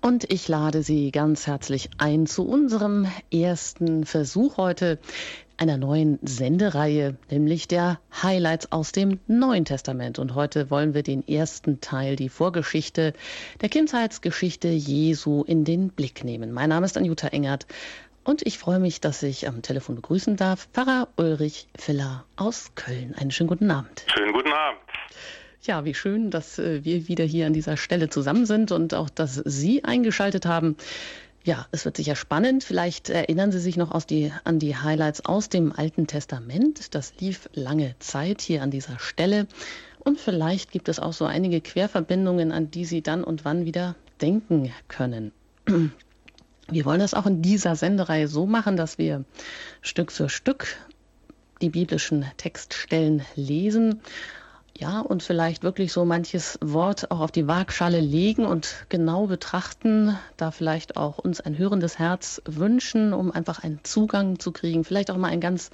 Und ich lade Sie ganz herzlich ein zu unserem ersten Versuch heute einer neuen Sendereihe, nämlich der Highlights aus dem Neuen Testament. Und heute wollen wir den ersten Teil, die Vorgeschichte der Kindheitsgeschichte Jesu in den Blick nehmen. Mein Name ist Anjuta Engert und ich freue mich, dass ich am Telefon begrüßen darf Pfarrer Ulrich Filler aus Köln. Einen schönen guten Abend. Schönen guten Abend. Ja, wie schön, dass äh, wir wieder hier an dieser Stelle zusammen sind und auch, dass Sie eingeschaltet haben. Ja, es wird sicher spannend. Vielleicht erinnern Sie sich noch die, an die Highlights aus dem Alten Testament. Das lief lange Zeit hier an dieser Stelle. Und vielleicht gibt es auch so einige Querverbindungen, an die Sie dann und wann wieder denken können. Wir wollen das auch in dieser Sendereihe so machen, dass wir Stück für Stück die biblischen Textstellen lesen ja, und vielleicht wirklich so manches Wort auch auf die Waagschale legen und genau betrachten, da vielleicht auch uns ein hörendes Herz wünschen, um einfach einen Zugang zu kriegen, vielleicht auch mal einen ganz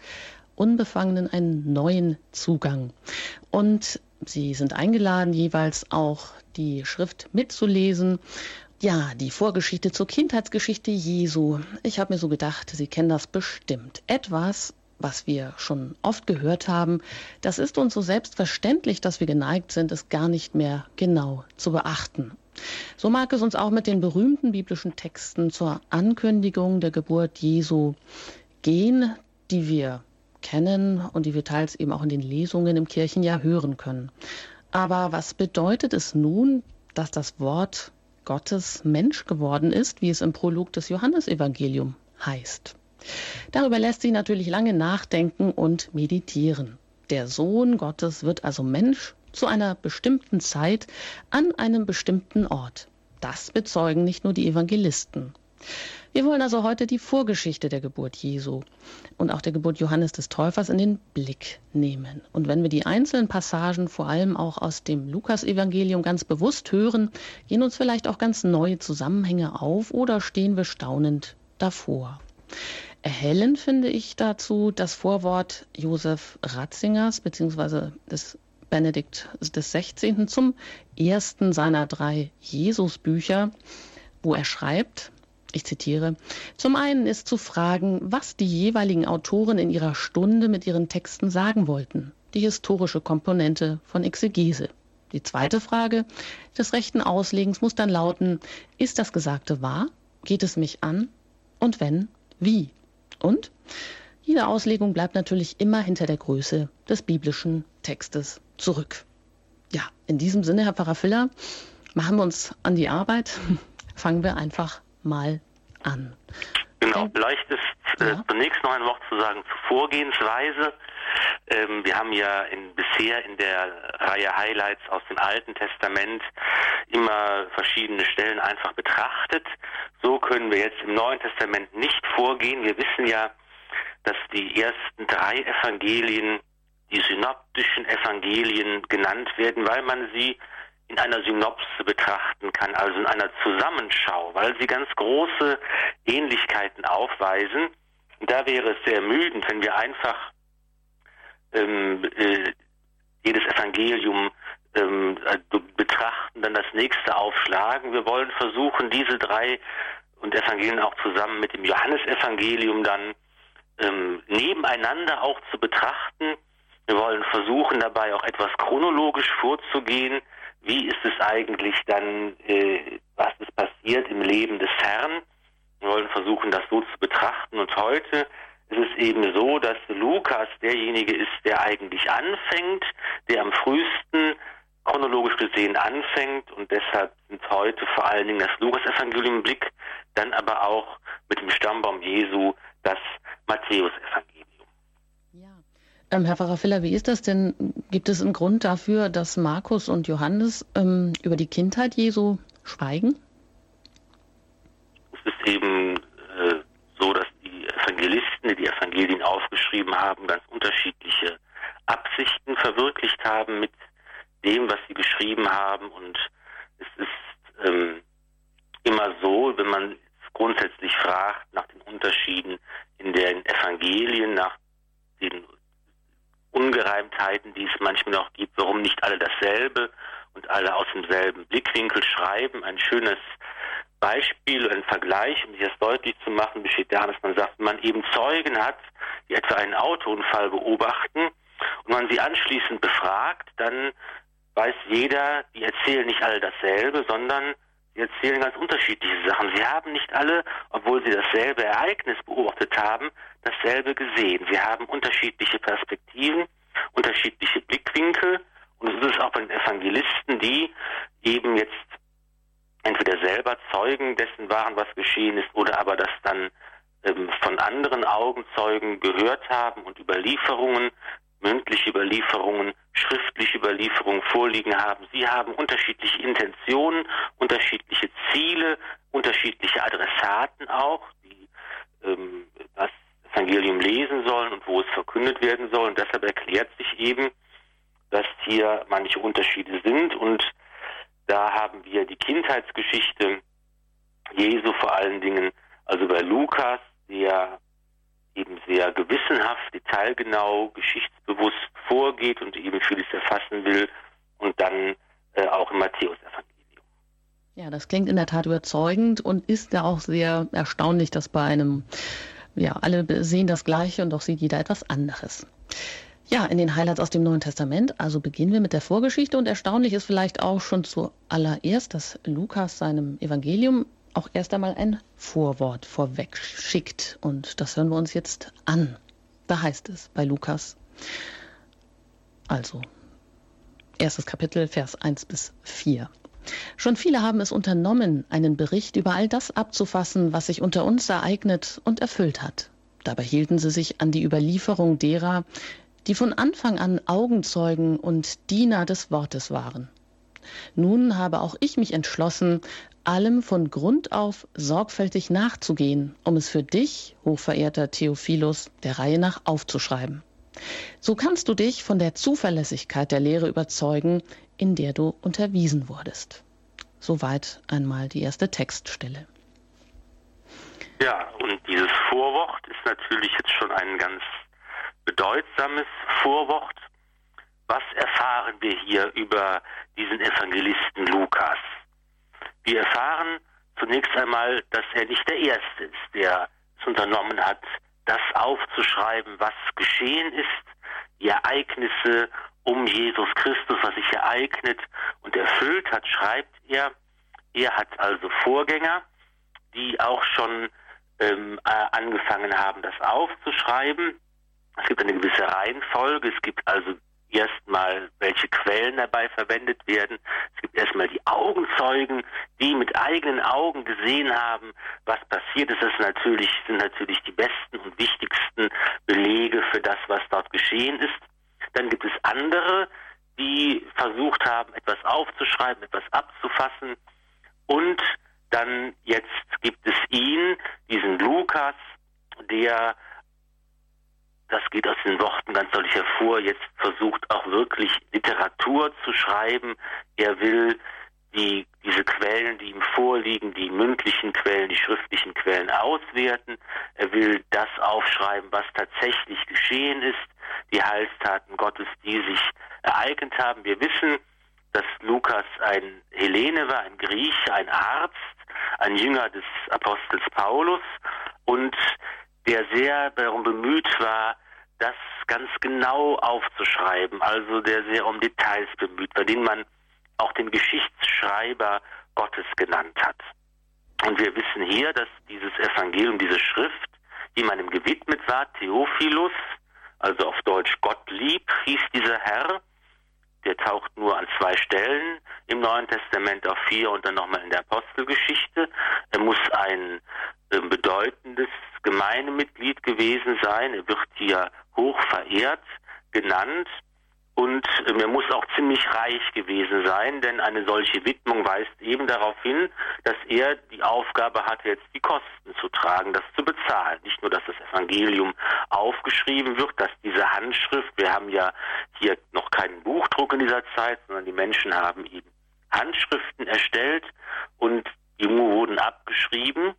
unbefangenen, einen neuen Zugang. Und Sie sind eingeladen, jeweils auch die Schrift mitzulesen. Ja, die Vorgeschichte zur Kindheitsgeschichte Jesu. Ich habe mir so gedacht, Sie kennen das bestimmt. Etwas, was wir schon oft gehört haben, das ist uns so selbstverständlich, dass wir geneigt sind, es gar nicht mehr genau zu beachten. So mag es uns auch mit den berühmten biblischen Texten zur Ankündigung der Geburt Jesu gehen, die wir kennen und die wir teils eben auch in den Lesungen im Kirchenjahr hören können. Aber was bedeutet es nun, dass das Wort Gottes Mensch geworden ist, wie es im Prolog des Johannesevangelium heißt? Darüber lässt sich natürlich lange nachdenken und meditieren. Der Sohn Gottes wird also Mensch zu einer bestimmten Zeit an einem bestimmten Ort. Das bezeugen nicht nur die Evangelisten. Wir wollen also heute die Vorgeschichte der Geburt Jesu und auch der Geburt Johannes des Täufers in den Blick nehmen. Und wenn wir die einzelnen Passagen vor allem auch aus dem Lukasevangelium ganz bewusst hören, gehen uns vielleicht auch ganz neue Zusammenhänge auf oder stehen wir staunend davor. Erhellend finde ich dazu das Vorwort Josef Ratzingers bzw. des Benedikt des 16. zum ersten seiner drei Jesusbücher, wo er schreibt, ich zitiere, zum einen ist zu fragen, was die jeweiligen Autoren in ihrer Stunde mit ihren Texten sagen wollten, die historische Komponente von Exegese. Die zweite Frage des rechten Auslegens muss dann lauten, ist das Gesagte wahr? Geht es mich an? Und wenn, wie? Und jede Auslegung bleibt natürlich immer hinter der Größe des biblischen Textes zurück. Ja, in diesem Sinne, Herr Pfarrer Filler, machen wir uns an die Arbeit. Fangen wir einfach mal an. Genau, vielleicht ist äh, ja. zunächst noch ein Wort zu sagen zur Vorgehensweise. Ähm, wir haben ja in, bisher in der Reihe Highlights aus dem Alten Testament immer verschiedene Stellen einfach betrachtet. So können wir jetzt im Neuen Testament nicht vorgehen. Wir wissen ja, dass die ersten drei Evangelien die synoptischen Evangelien genannt werden, weil man sie in einer Synopse betrachten kann, also in einer Zusammenschau, weil sie ganz große Ähnlichkeiten aufweisen. Da wäre es sehr ermüdend, wenn wir einfach ähm, äh, jedes Evangelium ähm, äh, betrachten, dann das nächste aufschlagen. Wir wollen versuchen, diese drei und Evangelien auch zusammen mit dem Johannesevangelium dann ähm, nebeneinander auch zu betrachten. Wir wollen versuchen, dabei auch etwas chronologisch vorzugehen. Wie ist es eigentlich dann, äh, was ist passiert im Leben des Herrn? Wir wollen versuchen, das so zu betrachten. Und heute ist es eben so, dass Lukas derjenige ist, der eigentlich anfängt, der am frühesten chronologisch gesehen anfängt und deshalb sind heute vor allen Dingen das Lukas-Evangelium im Blick, dann aber auch mit dem Stammbaum Jesu das Matthäus-Evangelium. Ähm, Herr Pfarrer Filler, wie ist das denn? Gibt es einen Grund dafür, dass Markus und Johannes ähm, über die Kindheit Jesu schweigen? Es ist eben äh, so, dass die Evangelisten, die die Evangelien aufgeschrieben haben, ganz unterschiedliche Absichten verwirklicht haben mit dem, was sie geschrieben haben. Und es ist ähm, immer so, wenn man grundsätzlich fragt nach den Unterschieden in den Evangelien, nach den Ungereimtheiten, die es manchmal noch gibt, warum nicht alle dasselbe und alle aus demselben Blickwinkel schreiben. Ein schönes Beispiel, ein Vergleich, um sich das deutlich zu machen, besteht darin, dass man sagt, wenn man eben Zeugen hat, die etwa einen Autounfall beobachten und man sie anschließend befragt, dann weiß jeder, die erzählen nicht alle dasselbe, sondern sie erzählen ganz unterschiedliche Sachen. Sie haben nicht alle, obwohl sie dasselbe Ereignis beobachtet haben, dasselbe gesehen. Sie haben unterschiedliche Perspektiven, unterschiedliche Blickwinkel und es ist auch bei den Evangelisten, die eben jetzt entweder selber Zeugen dessen waren, was geschehen ist, oder aber das dann ähm, von anderen Augenzeugen gehört haben und Überlieferungen, mündliche Überlieferungen, schriftliche Überlieferungen vorliegen haben. Sie haben unterschiedliche Intentionen, unterschiedliche Ziele, unterschiedliche Adressaten auch, die ähm, das Evangelium lesen sollen und wo es verkündet werden soll. Und deshalb erklärt sich eben, dass hier manche Unterschiede sind und da haben wir die Kindheitsgeschichte Jesu vor allen Dingen, also bei Lukas, der eben sehr gewissenhaft, detailgenau, geschichtsbewusst vorgeht und eben vieles erfassen will und dann äh, auch im Matthäus-Evangelium. Ja, das klingt in der Tat überzeugend und ist ja auch sehr erstaunlich, dass bei einem, ja, alle sehen das Gleiche und doch sieht jeder etwas anderes. Ja, in den Highlights aus dem Neuen Testament. Also beginnen wir mit der Vorgeschichte und erstaunlich ist vielleicht auch schon zuallererst, dass Lukas seinem Evangelium auch erst einmal ein Vorwort vorweg schickt. Und das hören wir uns jetzt an. Da heißt es bei Lukas. Also, erstes Kapitel, Vers 1 bis 4. Schon viele haben es unternommen, einen Bericht über all das abzufassen, was sich unter uns ereignet und erfüllt hat. Dabei hielten sie sich an die Überlieferung derer, die von Anfang an Augenzeugen und Diener des Wortes waren. Nun habe auch ich mich entschlossen, allem von Grund auf sorgfältig nachzugehen, um es für dich, hochverehrter Theophilus, der Reihe nach aufzuschreiben. So kannst du dich von der Zuverlässigkeit der Lehre überzeugen, in der du unterwiesen wurdest. Soweit einmal die erste Textstelle. Ja, und dieses Vorwort ist natürlich jetzt schon ein ganz bedeutsames Vorwort. Was erfahren wir hier über diesen Evangelisten Lukas? Wir erfahren zunächst einmal, dass er nicht der Erste ist, der es unternommen hat, das aufzuschreiben, was geschehen ist, die Ereignisse um Jesus Christus, was sich ereignet und erfüllt hat, schreibt er. Er hat also Vorgänger, die auch schon ähm, äh, angefangen haben, das aufzuschreiben. Es gibt eine gewisse Reihenfolge. Es gibt also erstmal, welche Quellen dabei verwendet werden. Es gibt erstmal die Augenzeugen, die mit eigenen Augen gesehen haben, was passiert ist. Das natürlich, sind natürlich die besten und wichtigsten Belege für das, was dort geschehen ist. Dann gibt es andere, die versucht haben, etwas aufzuschreiben, etwas abzufassen. Und dann jetzt gibt es ihn, diesen Lukas, der das geht aus den Worten ganz deutlich hervor, jetzt versucht auch wirklich Literatur zu schreiben. Er will die, diese Quellen, die ihm vorliegen, die mündlichen Quellen, die schriftlichen Quellen auswerten. Er will das aufschreiben, was tatsächlich geschehen ist, die Heilstaten Gottes, die sich ereignet haben. Wir wissen, dass Lukas ein Hellene war, ein Grieche, ein Arzt, ein Jünger des Apostels Paulus und der sehr darum bemüht war, das ganz genau aufzuschreiben, also der sehr um Details bemüht bei denen man auch den Geschichtsschreiber Gottes genannt hat. Und wir wissen hier, dass dieses Evangelium, diese Schrift, die man ihm gewidmet war, Theophilus, also auf Deutsch Gottlieb hieß dieser Herr, der taucht nur an zwei Stellen im Neuen Testament auf vier und dann nochmal in der Apostelgeschichte. Er muss ein äh, bedeutendes Gemeindemitglied gewesen sein. Er wird hier hoch verehrt genannt und ähm, er muss auch ziemlich reich gewesen sein, denn eine solche Widmung weist eben darauf hin, dass er die Aufgabe hatte, jetzt die Kosten zu tragen, das zu bezahlen. Nicht nur, dass das Evangelium aufgeschrieben wird, dass diese Handschrift, wir haben ja hier noch keinen Buchdruck in dieser Zeit, sondern die Menschen haben eben Handschriften erstellt und die wurden abgeschrieben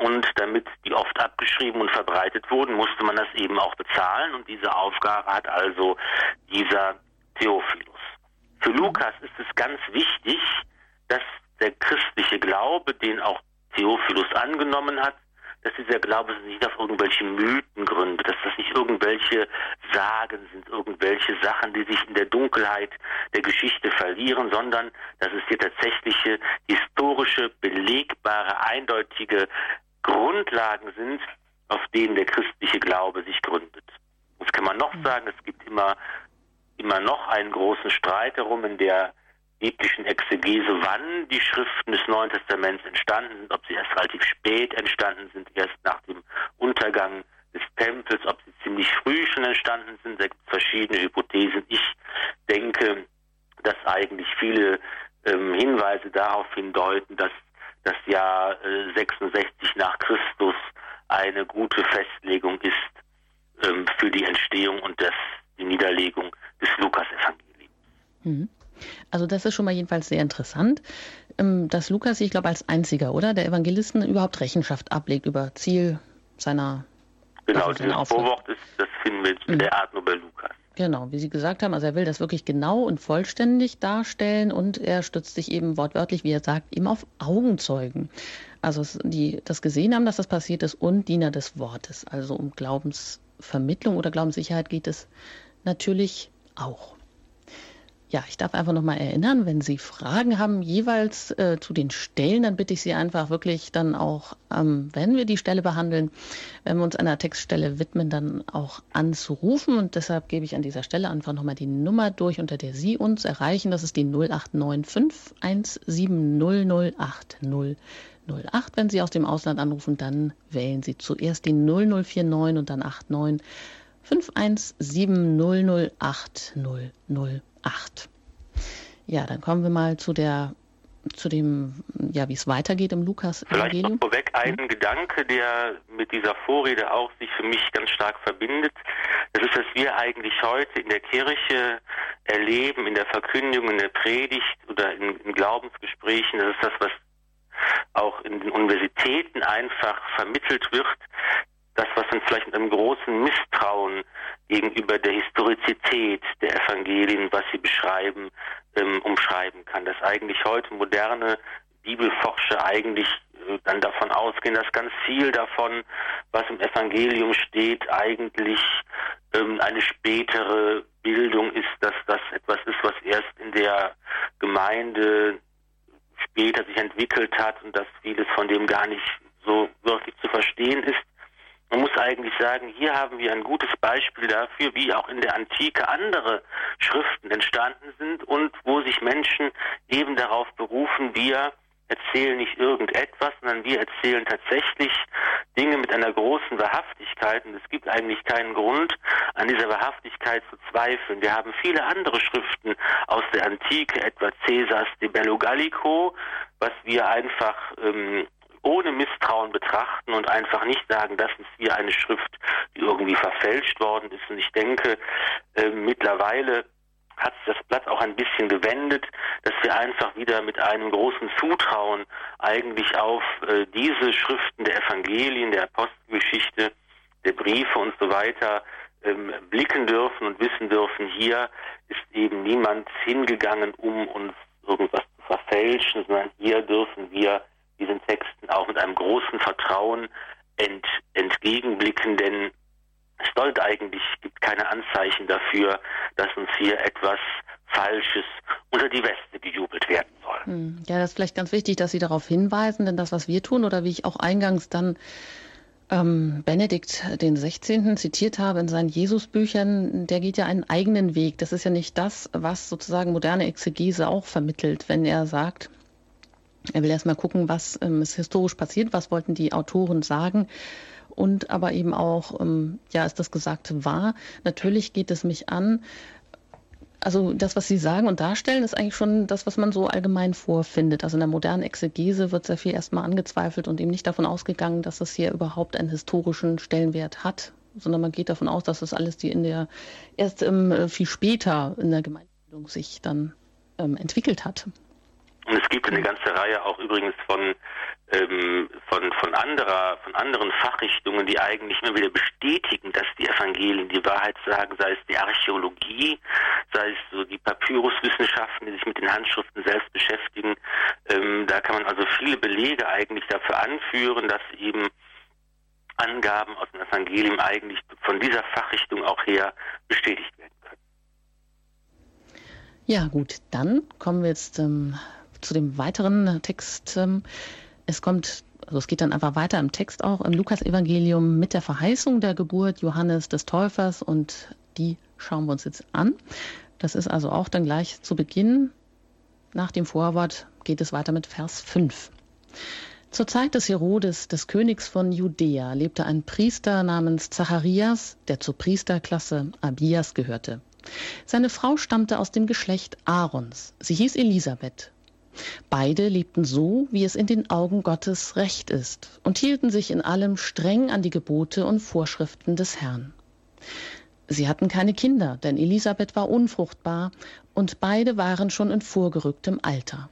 und damit die oft abgeschrieben und verbreitet wurden, musste man das eben auch bezahlen. Und diese Aufgabe hat also dieser Theophilus. Für Lukas ist es ganz wichtig, dass der christliche Glaube, den auch Theophilus angenommen hat, dass dieser Glaube nicht auf irgendwelche Mythen gründet, dass das nicht irgendwelche Sagen sind, irgendwelche Sachen, die sich in der Dunkelheit der Geschichte verlieren, sondern dass es hier tatsächliche historische, belegbare, eindeutige Grundlagen sind, auf denen der christliche Glaube sich gründet. Das kann man noch mhm. sagen, es gibt immer, immer noch einen großen Streit darum, in der biblischen Exegese, wann die Schriften des Neuen Testaments entstanden sind, ob sie erst relativ spät entstanden sind, erst nach dem Untergang des Tempels, ob sie ziemlich früh schon entstanden sind. Da gibt es verschiedene Hypothesen. Ich denke, dass eigentlich viele ähm, Hinweise darauf hindeuten, dass das Jahr äh, 66 nach Christus eine gute Festlegung ist ähm, für die Entstehung und das, die Niederlegung des Lukas-Evangeliums. Mhm. Also das ist schon mal jedenfalls sehr interessant, ähm, dass Lukas, ich glaube, als einziger, oder, der Evangelisten überhaupt Rechenschaft ablegt über Ziel seiner Genau, dieses Vorwort ist, das finden wir in der Art nur bei Lukas. Genau, wie Sie gesagt haben, also er will das wirklich genau und vollständig darstellen und er stützt sich eben wortwörtlich, wie er sagt, eben auf Augenzeugen. Also die das gesehen haben, dass das passiert ist und Diener des Wortes. Also um Glaubensvermittlung oder Glaubenssicherheit geht es natürlich auch. Ja, ich darf einfach nochmal erinnern, wenn Sie Fragen haben, jeweils äh, zu den Stellen, dann bitte ich Sie einfach wirklich dann auch, ähm, wenn wir die Stelle behandeln, wenn wir uns einer Textstelle widmen, dann auch anzurufen. Und deshalb gebe ich an dieser Stelle einfach nochmal die Nummer durch, unter der Sie uns erreichen. Das ist die 0895 17008008. Wenn Sie aus dem Ausland anrufen, dann wählen Sie zuerst die 0049 und dann 89 517 008 8. Ja, dann kommen wir mal zu der zu dem, ja, wie es weitergeht im Lukas Vielleicht noch vorweg ein hm? Gedanke, der mit dieser Vorrede auch sich für mich ganz stark verbindet. Das ist, dass wir eigentlich heute in der Kirche erleben, in der Verkündigung, in der Predigt oder in, in Glaubensgesprächen. Das ist das, was auch in den Universitäten einfach vermittelt wird, das, was man vielleicht mit einem großen Misstrauen gegenüber der Historizität der Evangelien, was sie beschreiben, ähm, umschreiben kann. Dass eigentlich heute moderne Bibelforscher eigentlich äh, dann davon ausgehen, dass ganz viel davon, was im Evangelium steht, eigentlich ähm, eine spätere Bildung ist, dass das etwas ist, was erst in der Gemeinde später sich entwickelt hat und dass vieles von dem gar nicht so wirklich zu verstehen ist. Eigentlich sagen, hier haben wir ein gutes Beispiel dafür, wie auch in der Antike andere Schriften entstanden sind und wo sich Menschen eben darauf berufen, wir erzählen nicht irgendetwas, sondern wir erzählen tatsächlich Dinge mit einer großen Wahrhaftigkeit und es gibt eigentlich keinen Grund, an dieser Wahrhaftigkeit zu zweifeln. Wir haben viele andere Schriften aus der Antike, etwa Caesars De Bello Gallico, was wir einfach ähm, ohne Misstrauen betrachten und einfach nicht sagen, das ist hier eine Schrift, die irgendwie verfälscht worden ist. Und ich denke, äh, mittlerweile hat sich das Blatt auch ein bisschen gewendet, dass wir einfach wieder mit einem großen Zutrauen eigentlich auf äh, diese Schriften der Evangelien, der Apostelgeschichte, der Briefe und so weiter ähm, blicken dürfen und wissen dürfen, hier ist eben niemand hingegangen, um uns irgendwas zu verfälschen, sondern hier dürfen wir diesen Texten auch mit einem großen Vertrauen ent, entgegenblicken, denn es sollte eigentlich, gibt keine Anzeichen dafür, dass uns hier etwas Falsches unter die Weste gejubelt werden soll. Hm. Ja, das ist vielleicht ganz wichtig, dass Sie darauf hinweisen, denn das, was wir tun oder wie ich auch eingangs dann ähm, Benedikt den 16. zitiert habe in seinen Jesusbüchern, der geht ja einen eigenen Weg. Das ist ja nicht das, was sozusagen moderne Exegese auch vermittelt, wenn er sagt, er will erstmal gucken, was ähm, ist historisch passiert, was wollten die Autoren sagen und aber eben auch, ähm, ja, ist das Gesagte wahr? Natürlich geht es mich an. Also das, was Sie sagen und darstellen, ist eigentlich schon das, was man so allgemein vorfindet. Also in der modernen Exegese wird sehr viel erstmal angezweifelt und eben nicht davon ausgegangen, dass es hier überhaupt einen historischen Stellenwert hat, sondern man geht davon aus, dass das alles die in der erst ähm, viel später in der Gemeindebildung sich dann ähm, entwickelt hat. Und es gibt eine ganze Reihe auch übrigens von ähm, von, von, anderer, von anderen Fachrichtungen, die eigentlich immer wieder bestätigen, dass die Evangelien die Wahrheit sagen, sei es die Archäologie, sei es so die Papyruswissenschaften, die sich mit den Handschriften selbst beschäftigen. Ähm, da kann man also viele Belege eigentlich dafür anführen, dass eben Angaben aus dem Evangelium eigentlich von dieser Fachrichtung auch her bestätigt werden können. Ja, gut, dann kommen wir jetzt ähm, zu dem weiteren Text. Ähm, es kommt, also es geht dann einfach weiter im Text auch im Lukas-Evangelium mit der Verheißung der Geburt Johannes des Täufers und die schauen wir uns jetzt an. Das ist also auch dann gleich zu Beginn. Nach dem Vorwort geht es weiter mit Vers 5. Zur Zeit des Herodes, des Königs von Judäa, lebte ein Priester namens Zacharias, der zur Priesterklasse Abias gehörte. Seine Frau stammte aus dem Geschlecht Aarons. Sie hieß Elisabeth. Beide lebten so, wie es in den Augen Gottes recht ist und hielten sich in allem streng an die Gebote und Vorschriften des Herrn. Sie hatten keine Kinder, denn Elisabeth war unfruchtbar und beide waren schon in vorgerücktem Alter.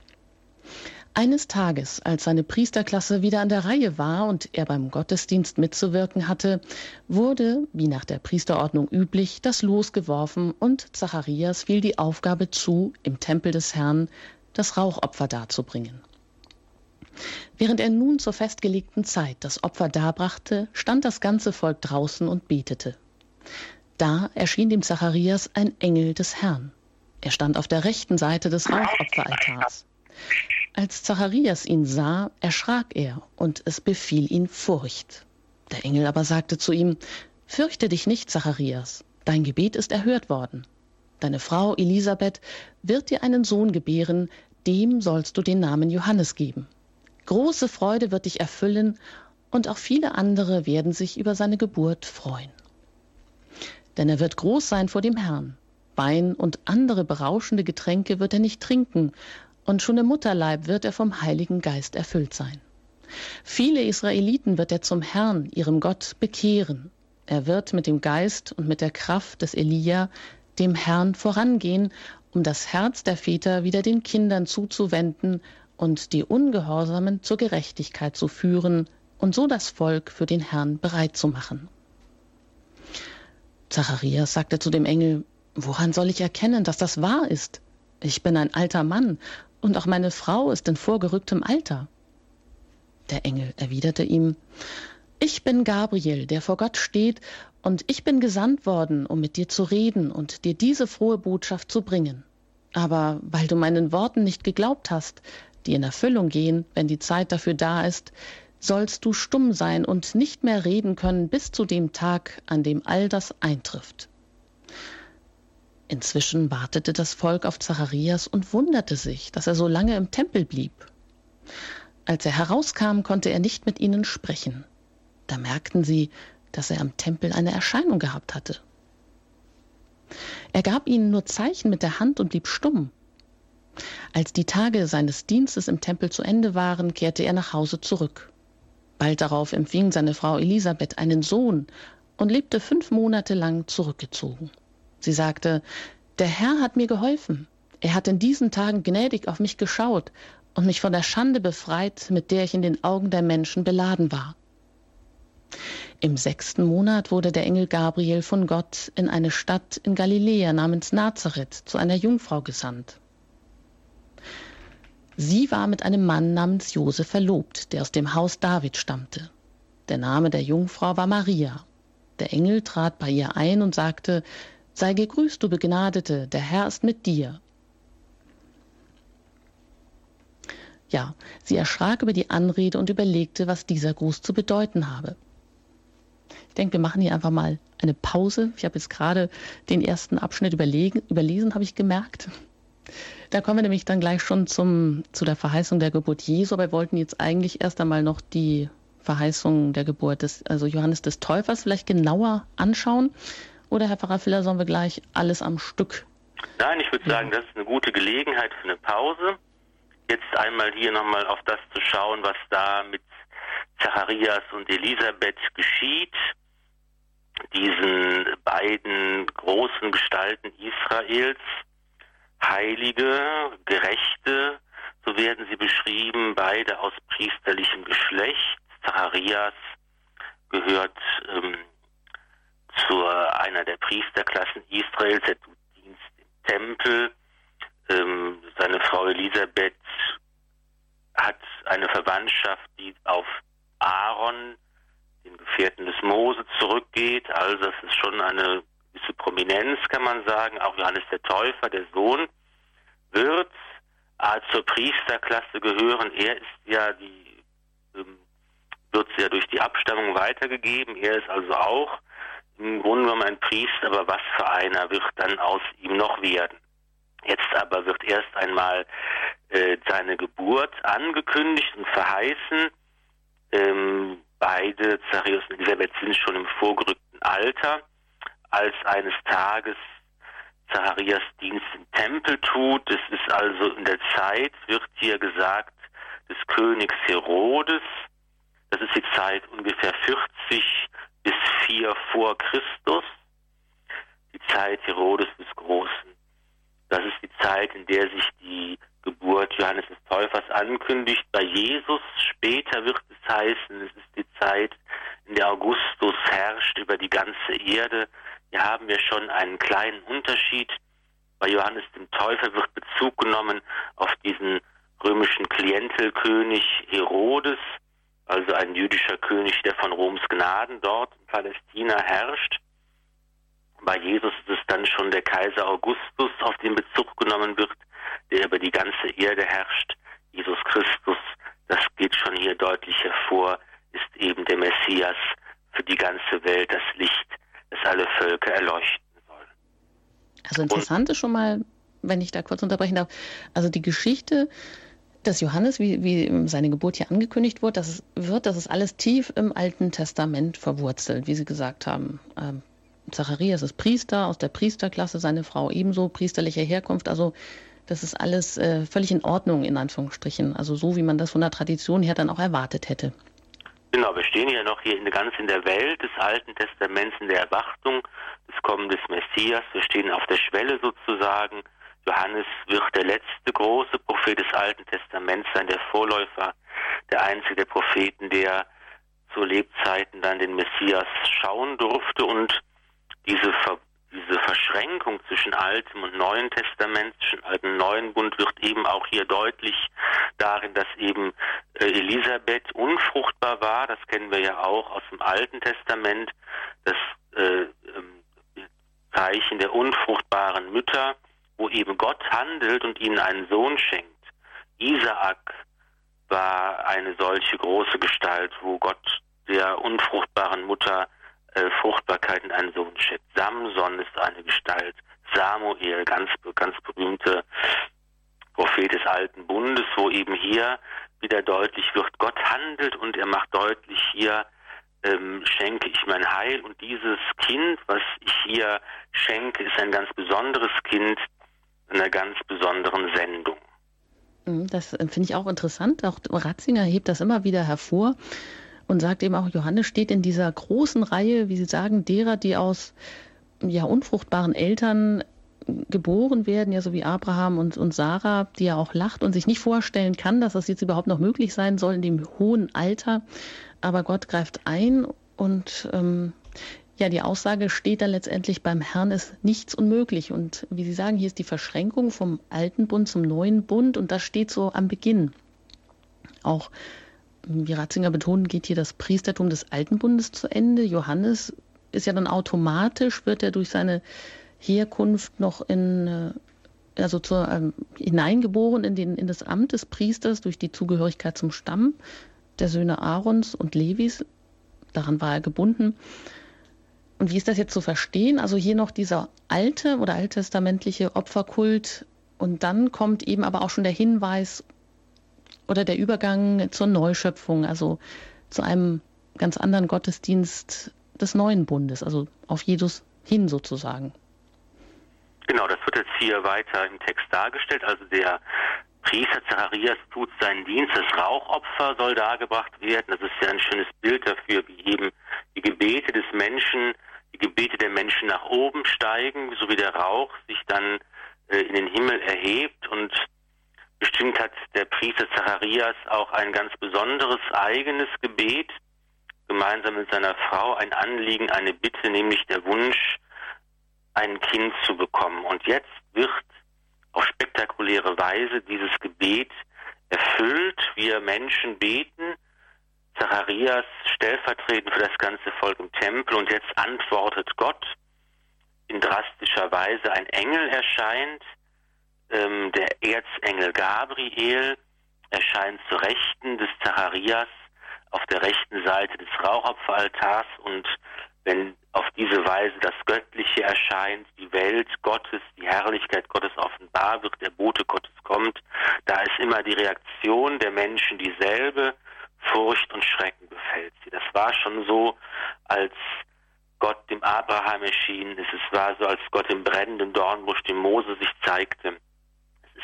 Eines Tages, als seine Priesterklasse wieder an der Reihe war und er beim Gottesdienst mitzuwirken hatte, wurde, wie nach der Priesterordnung üblich, das Los geworfen und Zacharias fiel die Aufgabe zu, im Tempel des Herrn das Rauchopfer darzubringen. Während er nun zur festgelegten Zeit das Opfer darbrachte, stand das ganze Volk draußen und betete. Da erschien dem Zacharias ein Engel des Herrn. Er stand auf der rechten Seite des Rauchopferaltars. Als Zacharias ihn sah, erschrak er und es befiel ihn Furcht. Der Engel aber sagte zu ihm, Fürchte dich nicht, Zacharias, dein Gebet ist erhört worden. Deine Frau Elisabeth wird dir einen Sohn gebären, dem sollst du den Namen Johannes geben. Große Freude wird dich erfüllen und auch viele andere werden sich über seine Geburt freuen. Denn er wird groß sein vor dem Herrn. Wein und andere berauschende Getränke wird er nicht trinken, und schon im Mutterleib wird er vom Heiligen Geist erfüllt sein. Viele Israeliten wird er zum Herrn, ihrem Gott, bekehren. Er wird mit dem Geist und mit der Kraft des Elia dem Herrn vorangehen, um das Herz der Väter wieder den Kindern zuzuwenden und die Ungehorsamen zur Gerechtigkeit zu führen und so das Volk für den Herrn bereit zu machen. Zacharias sagte zu dem Engel, Woran soll ich erkennen, dass das wahr ist? Ich bin ein alter Mann und auch meine Frau ist in vorgerücktem Alter. Der Engel erwiderte ihm, Ich bin Gabriel, der vor Gott steht, und ich bin gesandt worden, um mit dir zu reden und dir diese frohe Botschaft zu bringen. Aber weil du meinen Worten nicht geglaubt hast, die in Erfüllung gehen, wenn die Zeit dafür da ist, sollst du stumm sein und nicht mehr reden können bis zu dem Tag, an dem all das eintrifft. Inzwischen wartete das Volk auf Zacharias und wunderte sich, dass er so lange im Tempel blieb. Als er herauskam, konnte er nicht mit ihnen sprechen. Da merkten sie, dass er am Tempel eine Erscheinung gehabt hatte. Er gab ihnen nur Zeichen mit der Hand und blieb stumm. Als die Tage seines Dienstes im Tempel zu Ende waren, kehrte er nach Hause zurück. Bald darauf empfing seine Frau Elisabeth einen Sohn und lebte fünf Monate lang zurückgezogen. Sie sagte, der Herr hat mir geholfen. Er hat in diesen Tagen gnädig auf mich geschaut und mich von der Schande befreit, mit der ich in den Augen der Menschen beladen war. Im sechsten Monat wurde der Engel Gabriel von Gott in eine Stadt in Galiläa namens Nazareth zu einer Jungfrau gesandt. Sie war mit einem Mann namens Josef verlobt, der aus dem Haus David stammte. Der Name der Jungfrau war Maria. Der Engel trat bei ihr ein und sagte, Sei gegrüßt, du Begnadete, der Herr ist mit dir. Ja, sie erschrak über die Anrede und überlegte, was dieser Gruß zu bedeuten habe. Ich denke, wir machen hier einfach mal eine Pause. Ich habe jetzt gerade den ersten Abschnitt überlegen, überlesen, habe ich gemerkt. Da kommen wir nämlich dann gleich schon zum, zu der Verheißung der Geburt Jesu, aber wir wollten jetzt eigentlich erst einmal noch die Verheißung der Geburt des, also Johannes des Täufers vielleicht genauer anschauen. Oder Herr Pfarrer Filler, sollen wir gleich alles am Stück? Nein, ich würde sagen, das ist eine gute Gelegenheit für eine Pause. Jetzt einmal hier nochmal auf das zu schauen, was da mit Zacharias und Elisabeth geschieht, diesen beiden großen Gestalten Israels, heilige, gerechte, so werden sie beschrieben, beide aus priesterlichem Geschlecht. Zacharias gehört ähm, zu einer der Priesterklassen Israels, er tut Dienst im Tempel. Ähm, seine Frau Elisabeth hat eine Verwandtschaft, die auf Aaron, den Gefährten des Mose, zurückgeht. Also das ist schon eine gewisse Prominenz, kann man sagen. Auch Johannes der Täufer, der Sohn, wird äh, zur Priesterklasse gehören. Er ist ja die, ähm, wird ja durch die Abstammung weitergegeben. Er ist also auch im Grunde genommen ein Priester, aber was für einer wird dann aus ihm noch werden? Jetzt aber wird erst einmal äh, seine Geburt angekündigt und verheißen. Ähm, beide, Zacharias und Elisabeth, sind schon im vorgerückten Alter, als eines Tages Zacharias Dienst im Tempel tut. Es ist also in der Zeit, wird hier gesagt, des Königs Herodes. Das ist die Zeit ungefähr 40 bis 4 vor Christus. Die Zeit Herodes des Großen. Das ist die Zeit, in der sich die Geburt Johannes des Täufers ankündigt. Bei Jesus später wird es heißen, es ist die Zeit, in der Augustus herrscht über die ganze Erde. Hier haben wir schon einen kleinen Unterschied. Bei Johannes dem Täufer wird Bezug genommen auf diesen römischen Klientelkönig Herodes, also ein jüdischer König, der von Roms Gnaden dort in Palästina herrscht. Bei Jesus ist es dann schon der Kaiser Augustus, auf den Bezug genommen wird, der über die ganze Erde herrscht. Jesus Christus, das geht schon hier deutlich hervor, ist eben der Messias für die ganze Welt, das Licht, das alle Völker erleuchten soll. Also interessant ist schon mal, wenn ich da kurz unterbrechen darf, also die Geschichte des Johannes, wie, wie seine Geburt hier angekündigt wird, das wird, das ist alles tief im Alten Testament verwurzelt, wie Sie gesagt haben. Ähm, Zacharias ist Priester aus der Priesterklasse, seine Frau ebenso priesterlicher Herkunft. Also das ist alles äh, völlig in Ordnung, in Anführungsstrichen. Also so, wie man das von der Tradition her dann auch erwartet hätte. Genau, wir stehen ja noch hier in, ganz in der Welt des Alten Testaments, in der Erwartung des Kommen des Messias. Wir stehen auf der Schwelle sozusagen. Johannes wird der letzte große Prophet des Alten Testaments sein, der Vorläufer, der einzige der Propheten, der zu Lebzeiten dann den Messias schauen durfte und diese, Ver diese Verschränkung zwischen Altem und Neuen Testament, zwischen Alten und Neuen Bund wird eben auch hier deutlich darin, dass eben äh, Elisabeth unfruchtbar war. Das kennen wir ja auch aus dem Alten Testament. Das äh, ähm, Zeichen der unfruchtbaren Mütter, wo eben Gott handelt und ihnen einen Sohn schenkt. Isaak war eine solche große Gestalt, wo Gott der unfruchtbaren Mutter äh, Fruchtbarkeit in einen Sohn schickt. Samson ist eine Gestalt. Samuel, ganz, ganz berühmte Prophet des Alten Bundes, wo eben hier wieder deutlich wird, Gott handelt und er macht deutlich hier, ähm, schenke ich mein Heil. Und dieses Kind, was ich hier schenke, ist ein ganz besonderes Kind einer ganz besonderen Sendung. Mhm, das äh, finde ich auch interessant. Auch Ratzinger hebt das immer wieder hervor und sagt eben auch, Johannes steht in dieser großen Reihe, wie Sie sagen, derer, die aus ja, unfruchtbaren Eltern geboren werden, ja so wie Abraham und, und Sarah, die ja auch lacht und sich nicht vorstellen kann, dass das jetzt überhaupt noch möglich sein soll in dem hohen Alter. Aber Gott greift ein und ähm, ja, die Aussage steht dann letztendlich beim Herrn ist nichts unmöglich. Und wie Sie sagen, hier ist die Verschränkung vom alten Bund zum neuen Bund und das steht so am Beginn. Auch wie Ratzinger betonen, geht hier das Priestertum des Alten Bundes zu Ende. Johannes ist ja dann automatisch, wird er durch seine Herkunft noch in, äh, also zur, ähm, hineingeboren in, den, in das Amt des Priesters durch die Zugehörigkeit zum Stamm der Söhne Aarons und Levis. Daran war er gebunden. Und wie ist das jetzt zu verstehen? Also hier noch dieser alte oder alttestamentliche Opferkult und dann kommt eben aber auch schon der Hinweis oder der Übergang zur Neuschöpfung, also zu einem ganz anderen Gottesdienst des neuen Bundes, also auf Jesus hin sozusagen. Genau, das wird jetzt hier weiter im Text dargestellt. Also der Priester Zacharias tut seinen Dienst, das Rauchopfer soll dargebracht werden. Das ist ja ein schönes Bild dafür, wie eben die Gebete des Menschen, die Gebete der Menschen nach oben steigen, so wie der Rauch sich dann äh, in den Himmel erhebt und Bestimmt hat der Priester Zacharias auch ein ganz besonderes eigenes Gebet, gemeinsam mit seiner Frau ein Anliegen, eine Bitte, nämlich der Wunsch, ein Kind zu bekommen. Und jetzt wird auf spektakuläre Weise dieses Gebet erfüllt. Wir Menschen beten, Zacharias stellvertretend für das ganze Volk im Tempel und jetzt antwortet Gott in drastischer Weise. Ein Engel erscheint, ähm, der Erzengel Gabriel erscheint zur Rechten des Zacharias auf der rechten Seite des Rauchopferaltars und wenn auf diese Weise das Göttliche erscheint, die Welt Gottes, die Herrlichkeit Gottes offenbar wird, der Bote Gottes kommt, da ist immer die Reaktion der Menschen dieselbe, Furcht und Schrecken befällt sie. Das war schon so, als Gott dem Abraham erschien, es war so, als Gott im brennenden Dornbusch dem Mose sich zeigte ist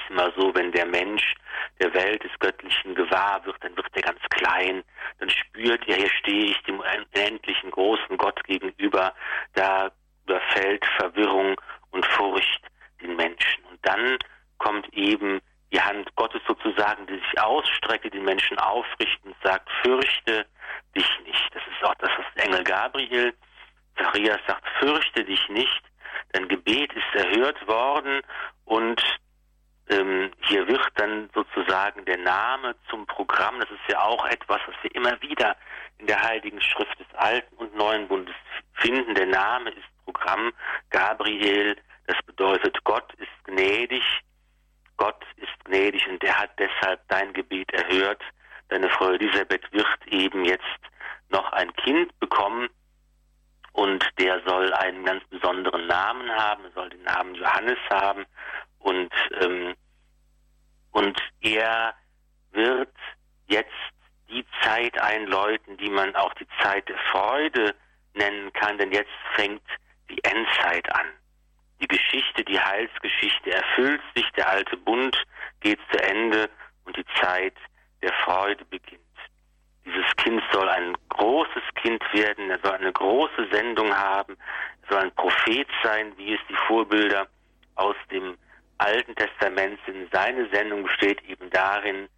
immer so, wenn der Mensch der Welt des Göttlichen gewahr wird, dann wird er ganz klein, dann spürt er, hier stehe ich dem unendlichen großen Gott gegenüber, da überfällt Verwirrung und Furcht den Menschen. Und dann kommt eben die Hand Gottes sozusagen, die sich ausstreckt, die den Menschen aufrichtet und sagt, fürchte dich nicht. Das ist auch das, was Engel Gabriel, Zacharias sagt, fürchte dich nicht. Dein Gebet ist erhört worden und ähm, hier wird dann sozusagen der Name zum Programm. Das ist ja auch etwas, was wir immer wieder in der Heiligen Schrift des Alten und Neuen Bundes finden. Der Name ist Programm. Gabriel, das bedeutet Gott ist gnädig. Gott ist gnädig und er hat deshalb dein Gebet erhört. Deine Frau Elisabeth wird eben jetzt noch ein Kind bekommen und der soll einen ganz besonderen Namen haben, er soll den Namen Johannes haben und ähm, und er wird jetzt die Zeit einläuten, die man auch die Zeit der Freude nennen kann, denn jetzt fängt die Endzeit an. Die Geschichte, die Heilsgeschichte erfüllt sich, der alte Bund geht zu Ende und die Zeit der Freude beginnt. Dieses Kind soll ein großes Kind werden, er soll eine große Sendung haben, er soll ein Prophet sein, wie es die Vorbilder aus dem Alten Testament sind. Seine Sendung besteht eben darin,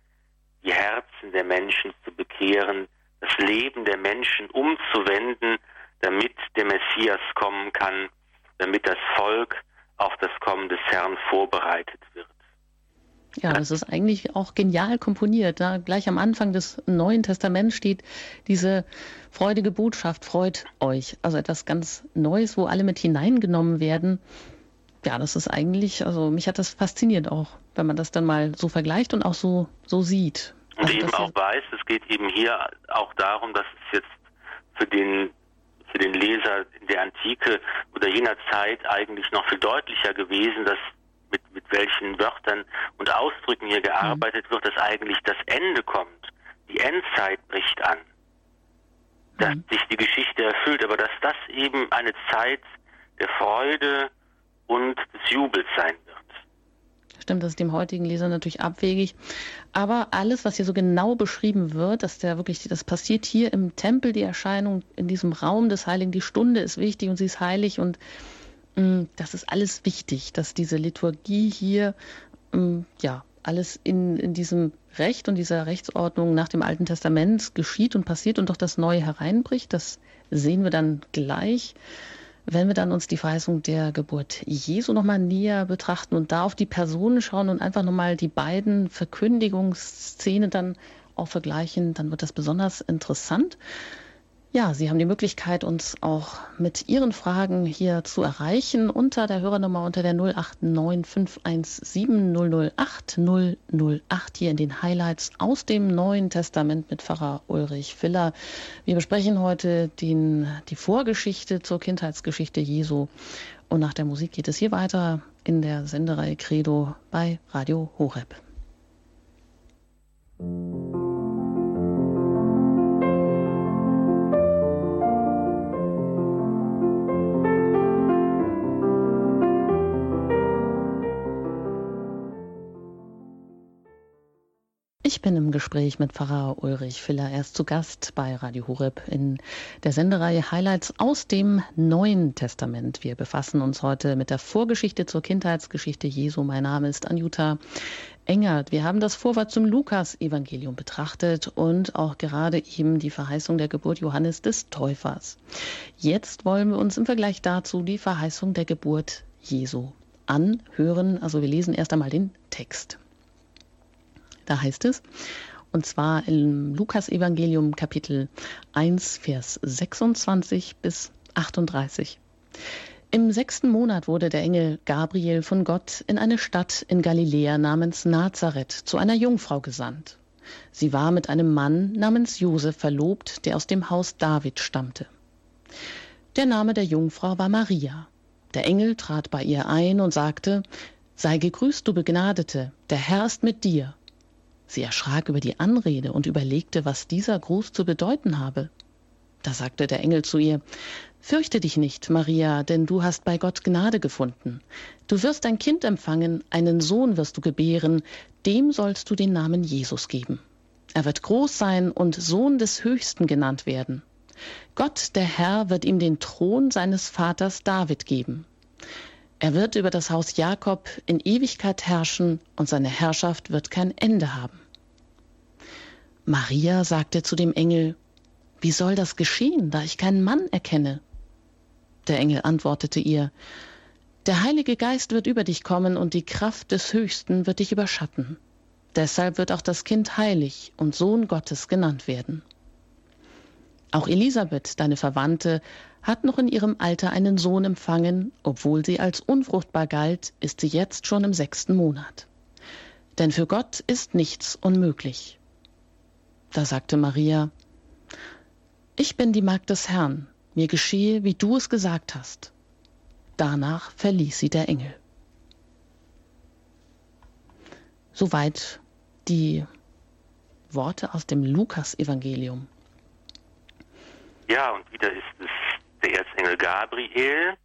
die Herzen der Menschen zu bekehren, das Leben der Menschen umzuwenden, damit der Messias kommen kann, damit das Volk auf das Kommen des Herrn vorbereitet wird. Ja, das ist eigentlich auch genial komponiert. Da gleich am Anfang des Neuen Testaments steht diese freudige Botschaft, freut euch. Also etwas ganz Neues, wo alle mit hineingenommen werden ja, das ist eigentlich, also mich hat das fasziniert auch, wenn man das dann mal so vergleicht und auch so, so sieht. Und also eben auch weiß, es geht eben hier auch darum, dass es jetzt für den für den Leser in der Antike oder jener Zeit eigentlich noch viel deutlicher gewesen, dass mit, mit welchen Wörtern und Ausdrücken hier gearbeitet mhm. wird, dass eigentlich das Ende kommt. Die Endzeit bricht an. Dass mhm. sich die Geschichte erfüllt, aber dass das eben eine Zeit der Freude, und des Jubels sein wird. Stimmt, das ist dem heutigen Leser natürlich abwegig. Aber alles, was hier so genau beschrieben wird, dass der wirklich, das passiert hier im Tempel, die Erscheinung in diesem Raum des Heiligen, die Stunde ist wichtig und sie ist heilig und mh, mm, das ist alles wichtig, dass diese Liturgie hier, mh, mm, ja, alles in, in diesem Recht und dieser Rechtsordnung nach dem Alten Testament geschieht und passiert und doch das Neue hereinbricht. Das sehen wir dann gleich. Wenn wir dann uns die Verheißung der Geburt Jesu nochmal näher betrachten und da auf die Personen schauen und einfach nochmal die beiden Verkündigungsszenen dann auch vergleichen, dann wird das besonders interessant. Ja, Sie haben die Möglichkeit, uns auch mit Ihren Fragen hier zu erreichen unter der Hörernummer unter der 089 517 008 008 hier in den Highlights aus dem Neuen Testament mit Pfarrer Ulrich Filler. Wir besprechen heute den, die Vorgeschichte zur Kindheitsgeschichte Jesu und nach der Musik geht es hier weiter in der Sendereihe Credo bei Radio Horeb. Ich bin im Gespräch mit Pfarrer Ulrich Filler. Er ist zu Gast bei Radio Horeb in der Sendereihe Highlights aus dem Neuen Testament. Wir befassen uns heute mit der Vorgeschichte zur Kindheitsgeschichte Jesu. Mein Name ist Anjuta Engert. Wir haben das Vorwort zum Lukas-Evangelium betrachtet und auch gerade eben die Verheißung der Geburt Johannes des Täufers. Jetzt wollen wir uns im Vergleich dazu die Verheißung der Geburt Jesu anhören. Also wir lesen erst einmal den Text. Da heißt es, und zwar im Lukas-Evangelium Kapitel 1, Vers 26 bis 38. Im sechsten Monat wurde der Engel Gabriel von Gott in eine Stadt in Galiläa namens Nazareth zu einer Jungfrau gesandt. Sie war mit einem Mann namens Josef verlobt, der aus dem Haus David stammte. Der Name der Jungfrau war Maria. Der Engel trat bei ihr ein und sagte, Sei gegrüßt, du Begnadete, der Herr ist mit dir. Sie erschrak über die Anrede und überlegte, was dieser Gruß zu bedeuten habe. Da sagte der Engel zu ihr, Fürchte dich nicht, Maria, denn du hast bei Gott Gnade gefunden. Du wirst ein Kind empfangen, einen Sohn wirst du gebären, dem sollst du den Namen Jesus geben. Er wird groß sein und Sohn des Höchsten genannt werden. Gott, der Herr, wird ihm den Thron seines Vaters David geben. Er wird über das Haus Jakob in Ewigkeit herrschen und seine Herrschaft wird kein Ende haben. Maria sagte zu dem Engel, Wie soll das geschehen, da ich keinen Mann erkenne? Der Engel antwortete ihr, Der Heilige Geist wird über dich kommen und die Kraft des Höchsten wird dich überschatten. Deshalb wird auch das Kind heilig und Sohn Gottes genannt werden. Auch Elisabeth, deine Verwandte, hat noch in ihrem Alter einen Sohn empfangen, obwohl sie als unfruchtbar galt, ist sie jetzt schon im sechsten Monat. Denn für Gott ist nichts unmöglich. Da sagte Maria, Ich bin die Magd des Herrn, mir geschehe, wie du es gesagt hast. Danach verließ sie der Engel. Soweit die Worte aus dem Lukas-Evangelium. Ja, und wieder ist es der Erzengel Gabriel,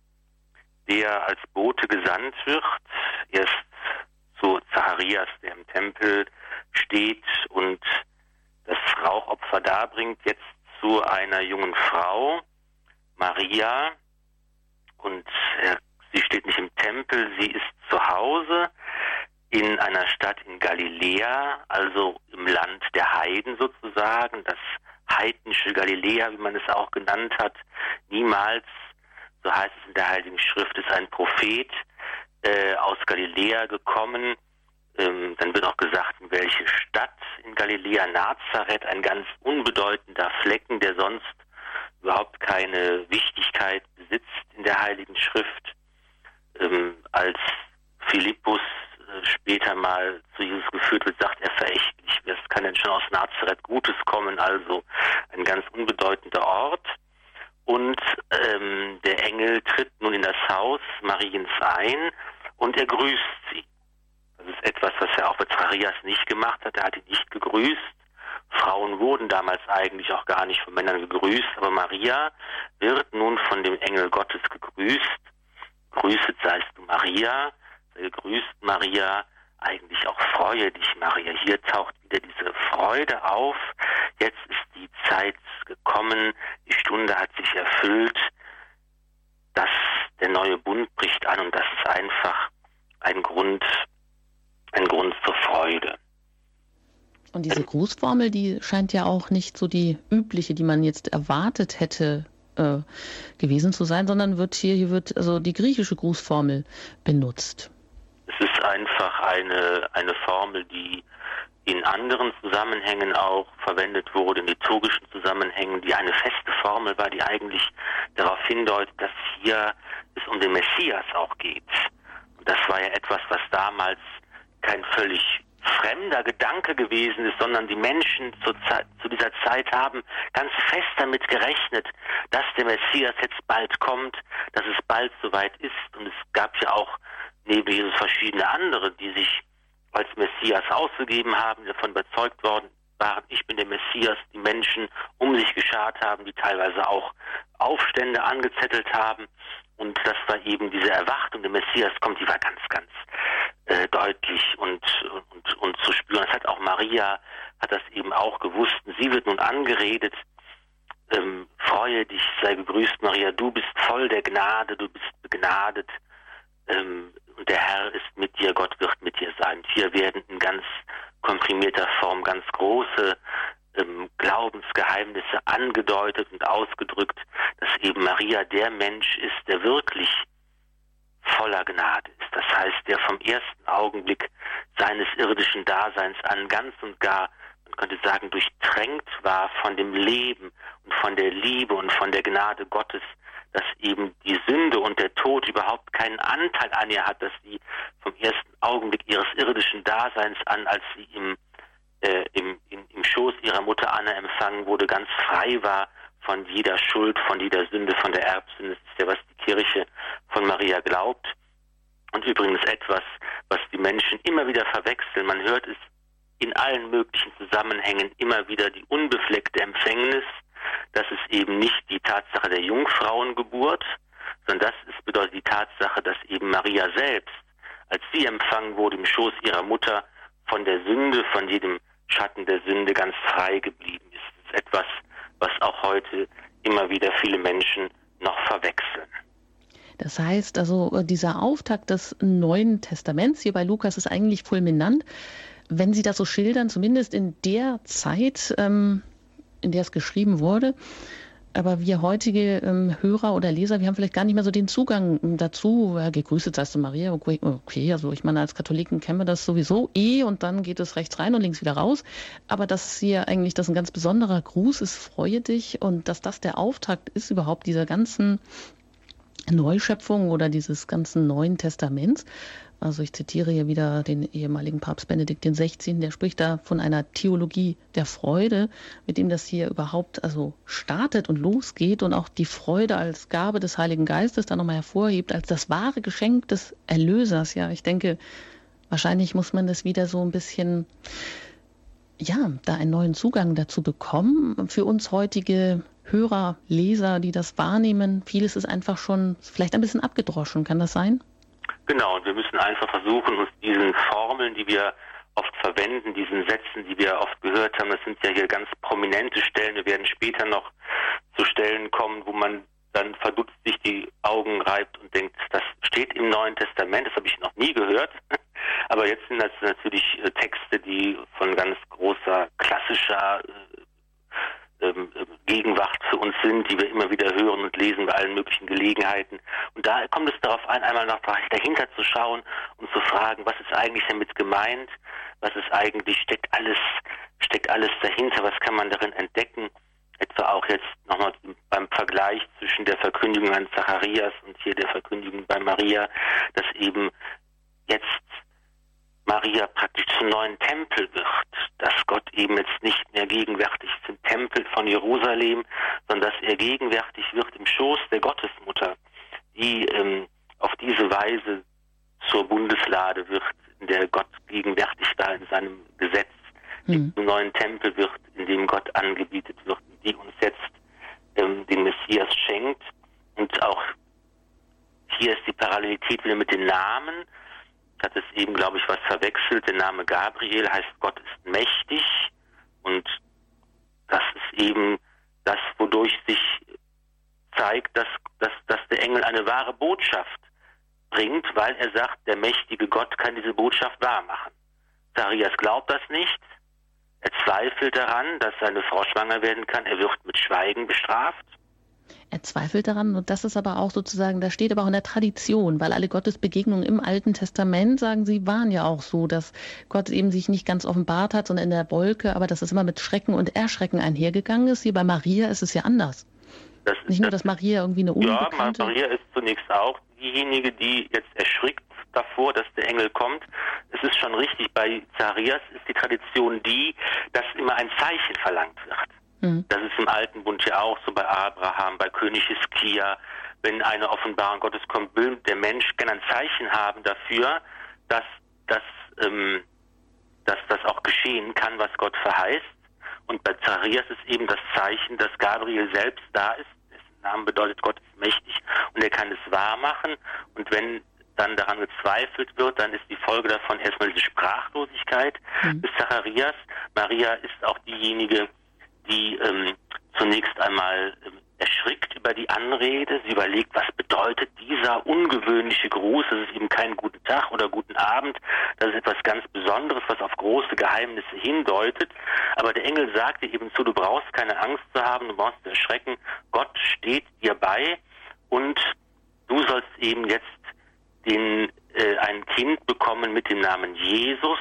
der als Bote gesandt wird, erst zu Zacharias, der im Tempel steht und das Rauchopfer darbringt, jetzt zu einer jungen Frau, Maria. Und äh, sie steht nicht im Tempel, sie ist zu Hause in einer Stadt in Galiläa, also im Land der Heiden sozusagen, das heidnische Galiläa, wie man es auch genannt hat. Niemals, so heißt es in der Heiligen Schrift, ist ein Prophet äh, aus Galiläa gekommen. Ähm, dann wird auch gesagt, in welche Stadt in Galiläa, Nazareth, ein ganz unbedeutender Flecken, der sonst überhaupt keine Wichtigkeit besitzt in der Heiligen Schrift. Ähm, als Philippus später mal zu Jesus geführt wird, sagt er verächtlich, was kann denn schon aus Nazareth Gutes kommen? Also ein ganz unbedeutender Ort. Und ähm, der Engel tritt nun in das Haus Mariens ein und er grüßt sie. Das ist etwas, was er auch bei Zacharias nicht gemacht hat. Er hat ihn nicht gegrüßt, Frauen wurden damals eigentlich auch gar nicht von Männern gegrüßt, aber Maria wird nun von dem Engel Gottes gegrüßt. Grüßet seist du Maria, sei gegrüßt Maria, eigentlich auch freue dich Maria. Hier taucht wieder diese Freude auf. Jetzt ist die Zeit gekommen, die Stunde hat sich erfüllt, dass der neue Bund bricht an und das ist einfach ein Grund, ein Grund zur Freude. Und diese Grußformel, die scheint ja auch nicht so die übliche, die man jetzt erwartet hätte äh, gewesen zu sein, sondern wird hier, hier wird also die griechische Grußformel benutzt. Ist einfach eine, eine Formel, die in anderen Zusammenhängen auch verwendet wurde, in liturgischen Zusammenhängen, die eine feste Formel war, die eigentlich darauf hindeutet, dass hier es um den Messias auch geht. Und das war ja etwas, was damals kein völlig fremder Gedanke gewesen ist, sondern die Menschen zu, zu, dieser Zeit haben ganz fest damit gerechnet, dass der Messias jetzt bald kommt, dass es bald soweit ist. Und es gab ja auch neben Jesus verschiedene andere, die sich als Messias ausgegeben haben, davon überzeugt worden waren, ich bin der Messias, die Menschen um sich geschart haben, die teilweise auch Aufstände angezettelt haben. Und das war eben diese Erwartung, der Messias kommt, die war ganz, ganz äh, deutlich und, und, und zu spüren. Das hat auch Maria, hat das eben auch gewusst. Sie wird nun angeredet, ähm, freue dich, sei gegrüßt, Maria, du bist voll der Gnade, du bist begnadet. Ähm, und der Herr ist mit dir, Gott wird mit dir sein. hier werden in ganz komprimierter Form ganz große ähm, Glaubensgeheimnisse angedeutet und ausgedrückt, dass eben Maria der Mensch ist, der wirklich voller Gnade ist. Das heißt, der vom ersten Augenblick seines irdischen Daseins an ganz und gar, man könnte sagen, durchtränkt war von dem Leben und von der Liebe und von der Gnade Gottes, dass eben die Sünde und der Tod überhaupt keinen Anteil an ihr hat, dass sie vom ersten Augenblick ihres irdischen Daseins an, als sie im, äh, im, im, im Schoß ihrer Mutter Anna empfangen wurde, ganz frei war von jeder Schuld, von jeder Sünde, von der Erbsünde. Das ist ja, was die Kirche von Maria glaubt. Und übrigens etwas, was die Menschen immer wieder verwechseln. Man hört es in allen möglichen Zusammenhängen immer wieder die unbefleckte Empfängnis. Das ist eben nicht die Tatsache der Jungfrauengeburt, sondern das ist, bedeutet die Tatsache, dass eben Maria selbst, als sie empfangen wurde im Schoß ihrer Mutter, von der Sünde, von jedem Schatten der Sünde ganz frei geblieben ist. Das ist etwas, was auch heute immer wieder viele Menschen noch verwechseln. Das heißt also, äh, dieser Auftakt des Neuen Testaments hier bei Lukas ist eigentlich fulminant. Wenn Sie das so schildern, zumindest in der Zeit, ähm, in der es geschrieben wurde, aber wir heutige ähm, Hörer oder Leser, wir haben vielleicht gar nicht mehr so den Zugang dazu. Ja, gegrüßet seist du Maria. Okay, okay, also ich meine, als Katholiken kennen wir das sowieso eh und dann geht es rechts rein und links wieder raus. Aber dass hier eigentlich das ein ganz besonderer Gruß ist, freue dich und dass das der Auftakt ist überhaupt dieser ganzen Neuschöpfung oder dieses ganzen Neuen Testaments. Also ich zitiere hier wieder den ehemaligen Papst Benedikt XVI., der spricht da von einer Theologie der Freude, mit dem das hier überhaupt also startet und losgeht und auch die Freude als Gabe des Heiligen Geistes da nochmal hervorhebt, als das wahre Geschenk des Erlösers. Ja, ich denke, wahrscheinlich muss man das wieder so ein bisschen ja, da einen neuen Zugang dazu bekommen. Für uns heutige Hörer, Leser, die das wahrnehmen, vieles ist einfach schon vielleicht ein bisschen abgedroschen. Kann das sein? Genau, und wir müssen einfach versuchen, uns diesen Formeln, die wir oft verwenden, diesen Sätzen, die wir oft gehört haben, das sind ja hier ganz prominente Stellen. Wir werden später noch zu Stellen kommen, wo man dann verdutzt sich die Augen reibt und denkt, das steht im Neuen Testament, das habe ich noch nie gehört. Aber jetzt sind das natürlich äh, Texte, die von ganz großer klassischer äh, ähm, äh, Gegenwart für uns sind, die wir immer wieder hören und lesen bei allen möglichen Gelegenheiten. Und da kommt es darauf an, einmal noch dahinter zu schauen und zu fragen, was ist eigentlich damit gemeint? Was ist eigentlich, steckt alles, steckt alles dahinter? Was kann man darin entdecken? Etwa auch jetzt nochmal beim Vergleich zwischen der Verkündigung an Zacharias und hier der Verkündigung bei Maria, dass eben jetzt Maria praktisch zum neuen Tempel wird, dass Gott eben jetzt nicht mehr gegenwärtig ist im Tempel von Jerusalem, sondern dass er gegenwärtig wird im Schoß der Gottesmutter, die ähm, auf diese Weise zur Bundeslade wird, in der Gott gegenwärtig war in seinem Gesetz, hm. zum neuen Tempel wird, in dem Gott angebietet wird, die uns jetzt ähm, den Messias schenkt. Und auch hier ist die Parallelität wieder mit den Namen hat es eben, glaube ich, was verwechselt. Der Name Gabriel heißt Gott ist mächtig und das ist eben das, wodurch sich zeigt, dass, dass, dass der Engel eine wahre Botschaft bringt, weil er sagt, der mächtige Gott kann diese Botschaft wahr machen. Zacharias glaubt das nicht. Er zweifelt daran, dass seine Frau schwanger werden kann. Er wird mit Schweigen bestraft. Zweifelt daran und das ist aber auch sozusagen, da steht aber auch in der Tradition, weil alle Gottesbegegnungen im Alten Testament, sagen sie, waren ja auch so, dass Gott eben sich nicht ganz offenbart hat, sondern in der Wolke, aber dass es immer mit Schrecken und Erschrecken einhergegangen ist. Hier bei Maria ist es ja anders. Das nicht nur, dass Maria irgendwie eine Unbekannte... Ja, Maria ist zunächst auch diejenige, die jetzt erschrickt davor, dass der Engel kommt. Es ist schon richtig, bei Zacharias ist die Tradition die, dass immer ein Zeichen verlangt wird. Mhm. Das ist im Alten Bund ja auch so bei Abraham, bei König Hiskia. Wenn eine Offenbarung Gottes kommt, will der Mensch gerne ein Zeichen haben dafür, dass, dass, ähm, dass das auch geschehen kann, was Gott verheißt. Und bei Zacharias ist eben das Zeichen, dass Gabriel selbst da ist. Dessen Name bedeutet, Gott ist mächtig und er kann es wahr machen. Und wenn dann daran gezweifelt wird, dann ist die Folge davon erstmal diese Sprachlosigkeit mhm. des Zacharias. Maria ist auch diejenige, die ähm, zunächst einmal ähm, erschrickt über die Anrede. Sie überlegt, was bedeutet dies dieser ungewöhnliche Gruß, das ist eben kein guten Tag oder guten Abend, das ist etwas ganz Besonderes, was auf große Geheimnisse hindeutet. Aber der Engel sagte eben zu, du brauchst keine Angst zu haben, du brauchst erschrecken, Gott steht dir bei und du sollst eben jetzt den, äh, ein Kind bekommen mit dem Namen Jesus.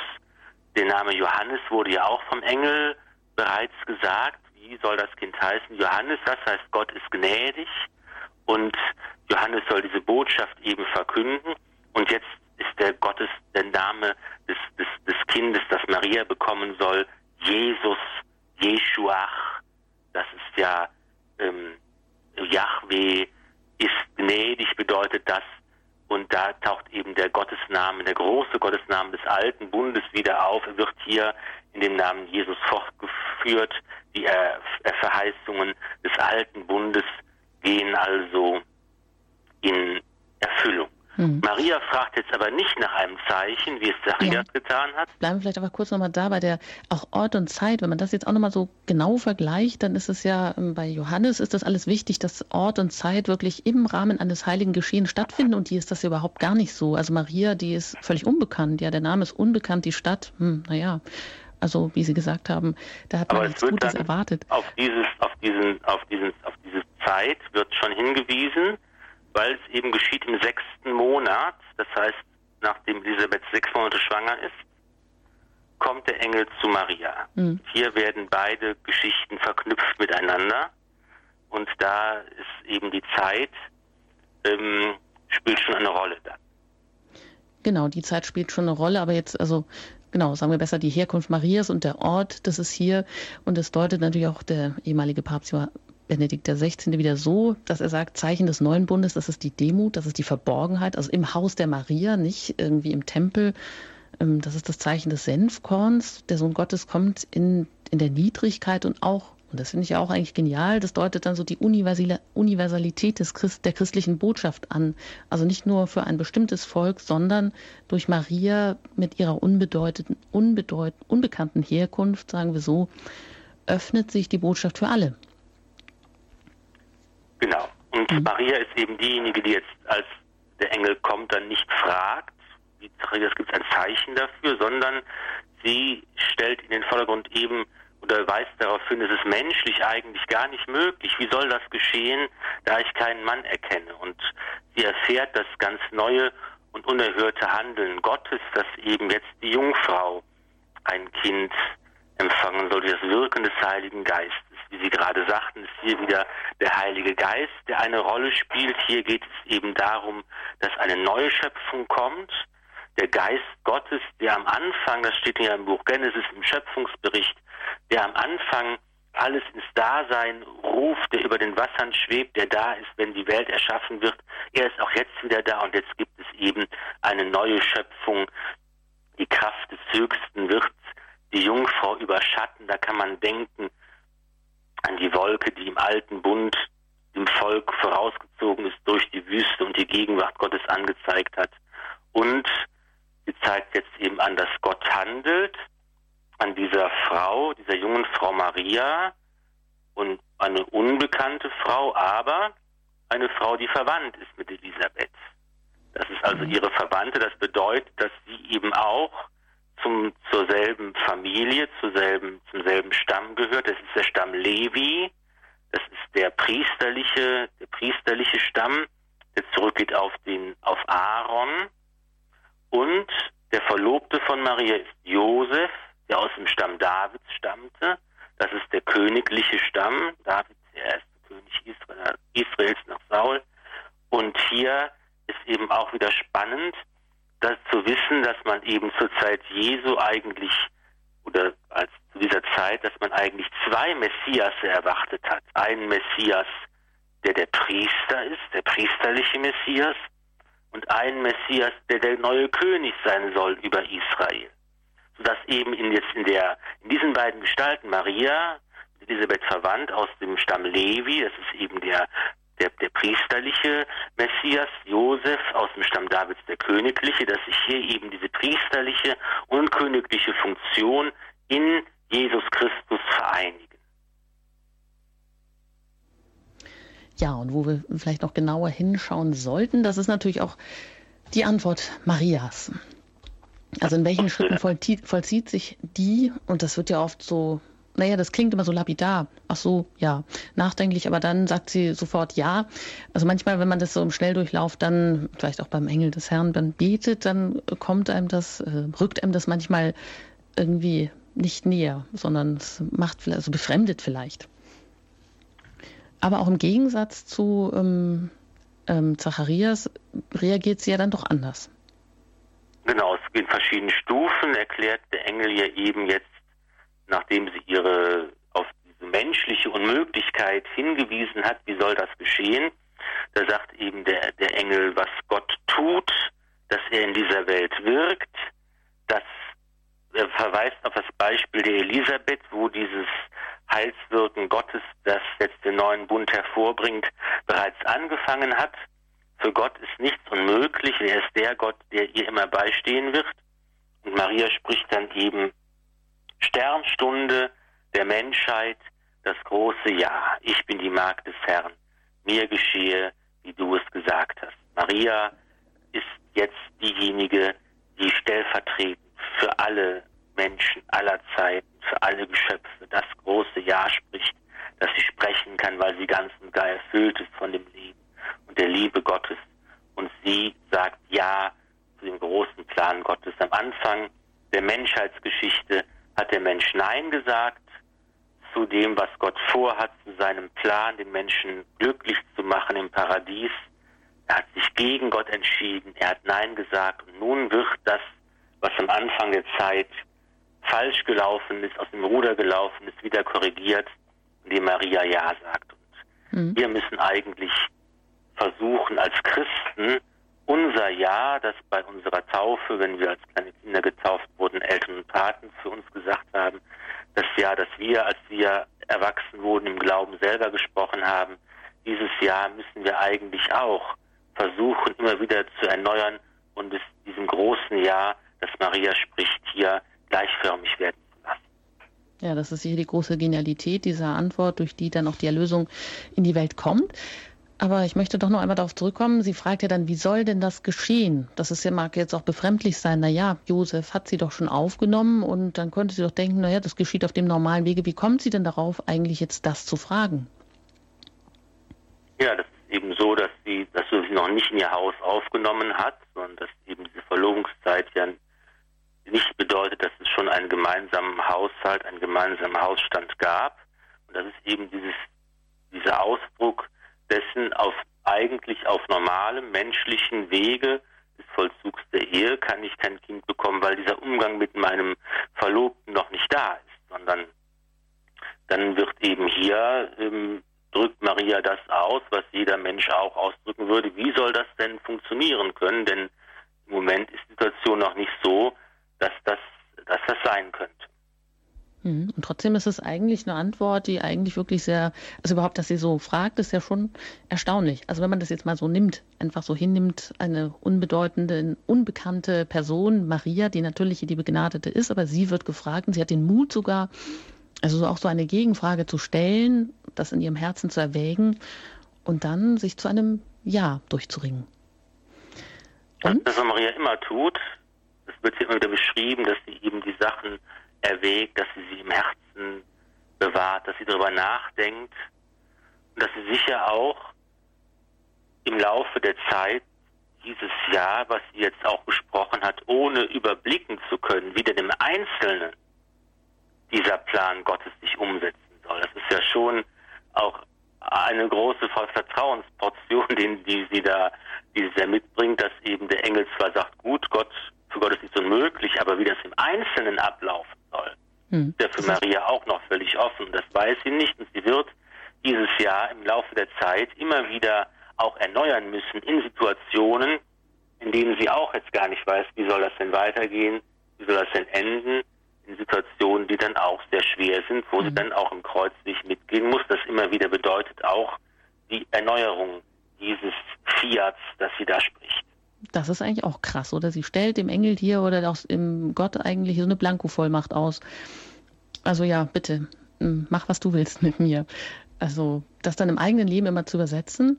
Der Name Johannes wurde ja auch vom Engel bereits gesagt. Wie soll das Kind heißen? Johannes, das heißt Gott ist gnädig. Und Johannes soll diese Botschaft eben verkünden. Und jetzt ist der Gottes, der Name des, des, des Kindes, das Maria bekommen soll, Jesus, Jeschuach. Das ist ja ähm, Yahweh ist gnädig, bedeutet das. Und da taucht eben der Gottesname, der große Gottesname des alten Bundes wieder auf. Er wird hier in dem Namen Jesus fortgeführt. Die Verheißungen des alten Bundes gehen also in Erfüllung. Mhm. Maria fragt jetzt aber nicht nach einem Zeichen, wie es Zacharias ja. getan hat. Bleiben wir vielleicht aber kurz nochmal da bei der auch Ort und Zeit. Wenn man das jetzt auch nochmal so genau vergleicht, dann ist es ja ähm, bei Johannes ist das alles wichtig, dass Ort und Zeit wirklich im Rahmen eines heiligen Geschehens stattfinden und hier ist das ja überhaupt gar nicht so. Also Maria, die ist völlig unbekannt. Ja, der Name ist unbekannt, die Stadt, hm, naja. Also wie Sie gesagt haben, da hat man nichts Gutes erwartet. Auf dieses, auf diesen, auf diesen, auf diese Zeit wird schon hingewiesen weil es eben geschieht im sechsten Monat, das heißt, nachdem Elisabeth sechs Monate schwanger ist, kommt der Engel zu Maria. Mhm. Hier werden beide Geschichten verknüpft miteinander und da ist eben die Zeit, ähm, spielt schon eine Rolle da. Genau, die Zeit spielt schon eine Rolle, aber jetzt, also genau, sagen wir besser die Herkunft Marias und der Ort, das ist hier und es deutet natürlich auch der ehemalige Papst Benedikt XVI. wieder so, dass er sagt, Zeichen des neuen Bundes, das ist die Demut, das ist die Verborgenheit, also im Haus der Maria, nicht irgendwie im Tempel. Ähm, das ist das Zeichen des Senfkorns. Der Sohn Gottes kommt in, in der Niedrigkeit und auch, und das finde ich ja auch eigentlich genial, das deutet dann so die Universalität des Christ, der christlichen Botschaft an. Also nicht nur für ein bestimmtes Volk, sondern durch Maria mit ihrer unbedeutenden, unbedeut, unbekannten Herkunft, sagen wir so, öffnet sich die Botschaft für alle. Genau. Und mhm. Maria ist eben diejenige, die jetzt, als der Engel kommt, dann nicht fragt, wie Zacharias gibt es ein Zeichen dafür, sondern sie stellt in den Vordergrund eben oder weist darauf hin, es ist menschlich eigentlich gar nicht möglich. Wie soll das geschehen, da ich keinen Mann erkenne? Und sie erfährt das ganz neue und unerhörte Handeln Gottes, dass eben jetzt die Jungfrau ein Kind empfangen soll, das Wirken des Heiligen Geistes wie Sie gerade sagten, ist hier wieder der Heilige Geist, der eine Rolle spielt. Hier geht es eben darum, dass eine neue Schöpfung kommt. Der Geist Gottes, der am Anfang, das steht ja im Buch Genesis im Schöpfungsbericht, der am Anfang alles ins Dasein ruft, der über den Wassern schwebt, der da ist, wenn die Welt erschaffen wird. Er ist auch jetzt wieder da und jetzt gibt es eben eine neue Schöpfung. Die Kraft des Höchsten wird die Jungfrau überschatten. Da kann man denken an die Wolke, die im alten Bund dem Volk vorausgezogen ist, durch die Wüste und die Gegenwart Gottes angezeigt hat. Und sie zeigt jetzt eben an, dass Gott handelt, an dieser Frau, dieser jungen Frau Maria und eine unbekannte Frau, aber eine Frau, die verwandt ist mit Elisabeth. Das ist also mhm. ihre Verwandte. Das bedeutet, dass sie eben auch zum, zur selben Familie, zur selben, zum selben Stamm gehört. Das ist der Stamm Levi. Das ist der priesterliche, der priesterliche Stamm, der zurückgeht auf den, auf Aaron. Und der Verlobte von Maria ist Josef, der aus dem Stamm Davids stammte. Das ist der königliche Stamm. David, der erste König Israel, Israels nach Saul. Und hier ist eben auch wieder spannend, das zu wissen, dass man eben zur Zeit Jesu eigentlich oder als zu dieser Zeit, dass man eigentlich zwei Messias erwartet hat. Einen Messias, der der Priester ist, der priesterliche Messias, und einen Messias, der der neue König sein soll über Israel. Sodass eben in, jetzt in, der, in diesen beiden Gestalten Maria, Elisabeth verwandt aus dem Stamm Levi, das ist eben der der, der priesterliche Messias, Josef aus dem Stamm Davids der königliche, dass sich hier eben diese priesterliche und königliche Funktion in Jesus Christus vereinigen. Ja, und wo wir vielleicht noch genauer hinschauen sollten, das ist natürlich auch die Antwort Marias. Also in welchen Schritten vollzieht sich die, und das wird ja oft so, naja, das klingt immer so lapidar, ach so, ja, nachdenklich, aber dann sagt sie sofort ja. Also manchmal, wenn man das so im Schnelldurchlauf dann, vielleicht auch beim Engel des Herrn, dann betet, dann kommt einem das, äh, rückt einem das manchmal irgendwie nicht näher, sondern es macht, also befremdet vielleicht. Aber auch im Gegensatz zu ähm, ähm, Zacharias reagiert sie ja dann doch anders. Genau, es in verschiedenen Stufen erklärt der Engel ja eben jetzt, nachdem sie ihre auf diese menschliche Unmöglichkeit hingewiesen hat, wie soll das geschehen? Da sagt eben der, der Engel, was Gott tut, dass er in dieser Welt wirkt, dass er verweist auf das Beispiel der Elisabeth, wo dieses Heilswirken Gottes, das jetzt den neuen Bund hervorbringt, bereits angefangen hat. Für Gott ist nichts unmöglich. Er ist der Gott, der ihr immer beistehen wird. Und Maria spricht dann eben Sternstunde der Menschheit, das große Ja. Ich bin die Magd des Herrn. Mir geschehe, wie du es gesagt hast. Maria ist jetzt diejenige, die stellvertretend für alle Menschen aller Zeiten, für alle Geschöpfe das große Ja spricht, dass sie sprechen kann, weil sie ganz und gar erfüllt ist von dem Leben und der Liebe Gottes. Und sie sagt Ja zu dem großen Plan Gottes. Am Anfang der Menschheitsgeschichte hat der Mensch Nein gesagt zu dem, was Gott vorhat, zu seinem Plan, den Menschen glücklich zu machen im Paradies. Er hat sich gegen Gott entschieden, er hat Nein gesagt und nun wird das, was am Anfang der Zeit falsch gelaufen ist, aus dem Ruder gelaufen ist, wieder korrigiert, indem Maria Ja sagt. Und mhm. wir müssen eigentlich versuchen, als Christen unser Ja, das bei unserer Taufe, wenn wir als kleine Kinder getauft wurden, Eltern und Paten für uns gesagt haben, das Ja, das wir, als wir erwachsen wurden, im Glauben selber gesprochen haben, dieses Ja müssen wir eigentlich auch versuchen, immer wieder zu erneuern und es diesem großen Ja, das Maria spricht, hier gleichförmig werden zu lassen. Ja, das ist hier die große Genialität dieser Antwort, durch die dann auch die Erlösung in die Welt kommt. Aber ich möchte doch noch einmal darauf zurückkommen. Sie fragt ja dann, wie soll denn das geschehen? Das ist ja, mag jetzt auch befremdlich sein. Naja, Josef hat sie doch schon aufgenommen und dann könnte sie doch denken, naja, das geschieht auf dem normalen Wege. Wie kommt sie denn darauf, eigentlich jetzt das zu fragen? Ja, das ist eben so, dass sie, dass sie noch nicht in ihr Haus aufgenommen hat, sondern dass eben diese Verlobungszeit ja nicht bedeutet, dass es schon einen gemeinsamen Haushalt, einen gemeinsamen Hausstand gab. Und das ist eben dieses, dieser Ausdruck dessen auf eigentlich auf normalem menschlichen Wege des Vollzugs der Ehe kann ich kein Kind bekommen, weil dieser Umgang mit meinem Verlobten noch nicht da ist, sondern dann wird eben hier ähm, drückt Maria das aus, was jeder Mensch auch ausdrücken würde. Wie soll das denn funktionieren können? Denn im Moment ist die Situation noch nicht so, dass das, dass das sein könnte. Mhm. Und trotzdem ist es eigentlich eine Antwort, die eigentlich wirklich sehr, also überhaupt, dass sie so fragt, ist ja schon erstaunlich. Also wenn man das jetzt mal so nimmt, einfach so hinnimmt, eine unbedeutende, unbekannte Person, Maria, die natürlich die Begnadete ist, aber sie wird gefragt und sie hat den Mut sogar, also auch so eine Gegenfrage zu stellen, das in ihrem Herzen zu erwägen und dann sich zu einem Ja durchzuringen. Und? Das, was Maria immer tut, wird sie immer wieder beschrieben, dass sie eben die Sachen erwägt, dass sie sie im Herzen bewahrt, dass sie darüber nachdenkt und dass sie sicher auch im Laufe der Zeit dieses Jahr, was sie jetzt auch besprochen hat, ohne überblicken zu können, wie denn im Einzelnen dieser Plan Gottes sich umsetzen soll. Das ist ja schon auch eine große Vertrauensportion, die, die sie da, die sie da mitbringt, dass eben der Engel zwar sagt, gut, Gott für Gott ist nichts unmöglich, aber wie das im Einzelnen ablaufen soll, hm. ist ja für Maria auch noch völlig offen. Das weiß sie nicht und sie wird dieses Jahr im Laufe der Zeit immer wieder auch erneuern müssen in Situationen, in denen sie auch jetzt gar nicht weiß, wie soll das denn weitergehen, wie soll das denn enden, in Situationen, die dann auch sehr schwer sind, wo mhm. sie dann auch im Kreuzweg mitgehen muss. Das immer wieder bedeutet auch die Erneuerung dieses Fiats, das sie da spricht. Das ist eigentlich auch krass, oder? Sie stellt dem Engel hier oder auch im Gott eigentlich so eine Blankovollmacht aus. Also ja, bitte, mach was du willst mit mir. Also das dann im eigenen Leben immer zu übersetzen,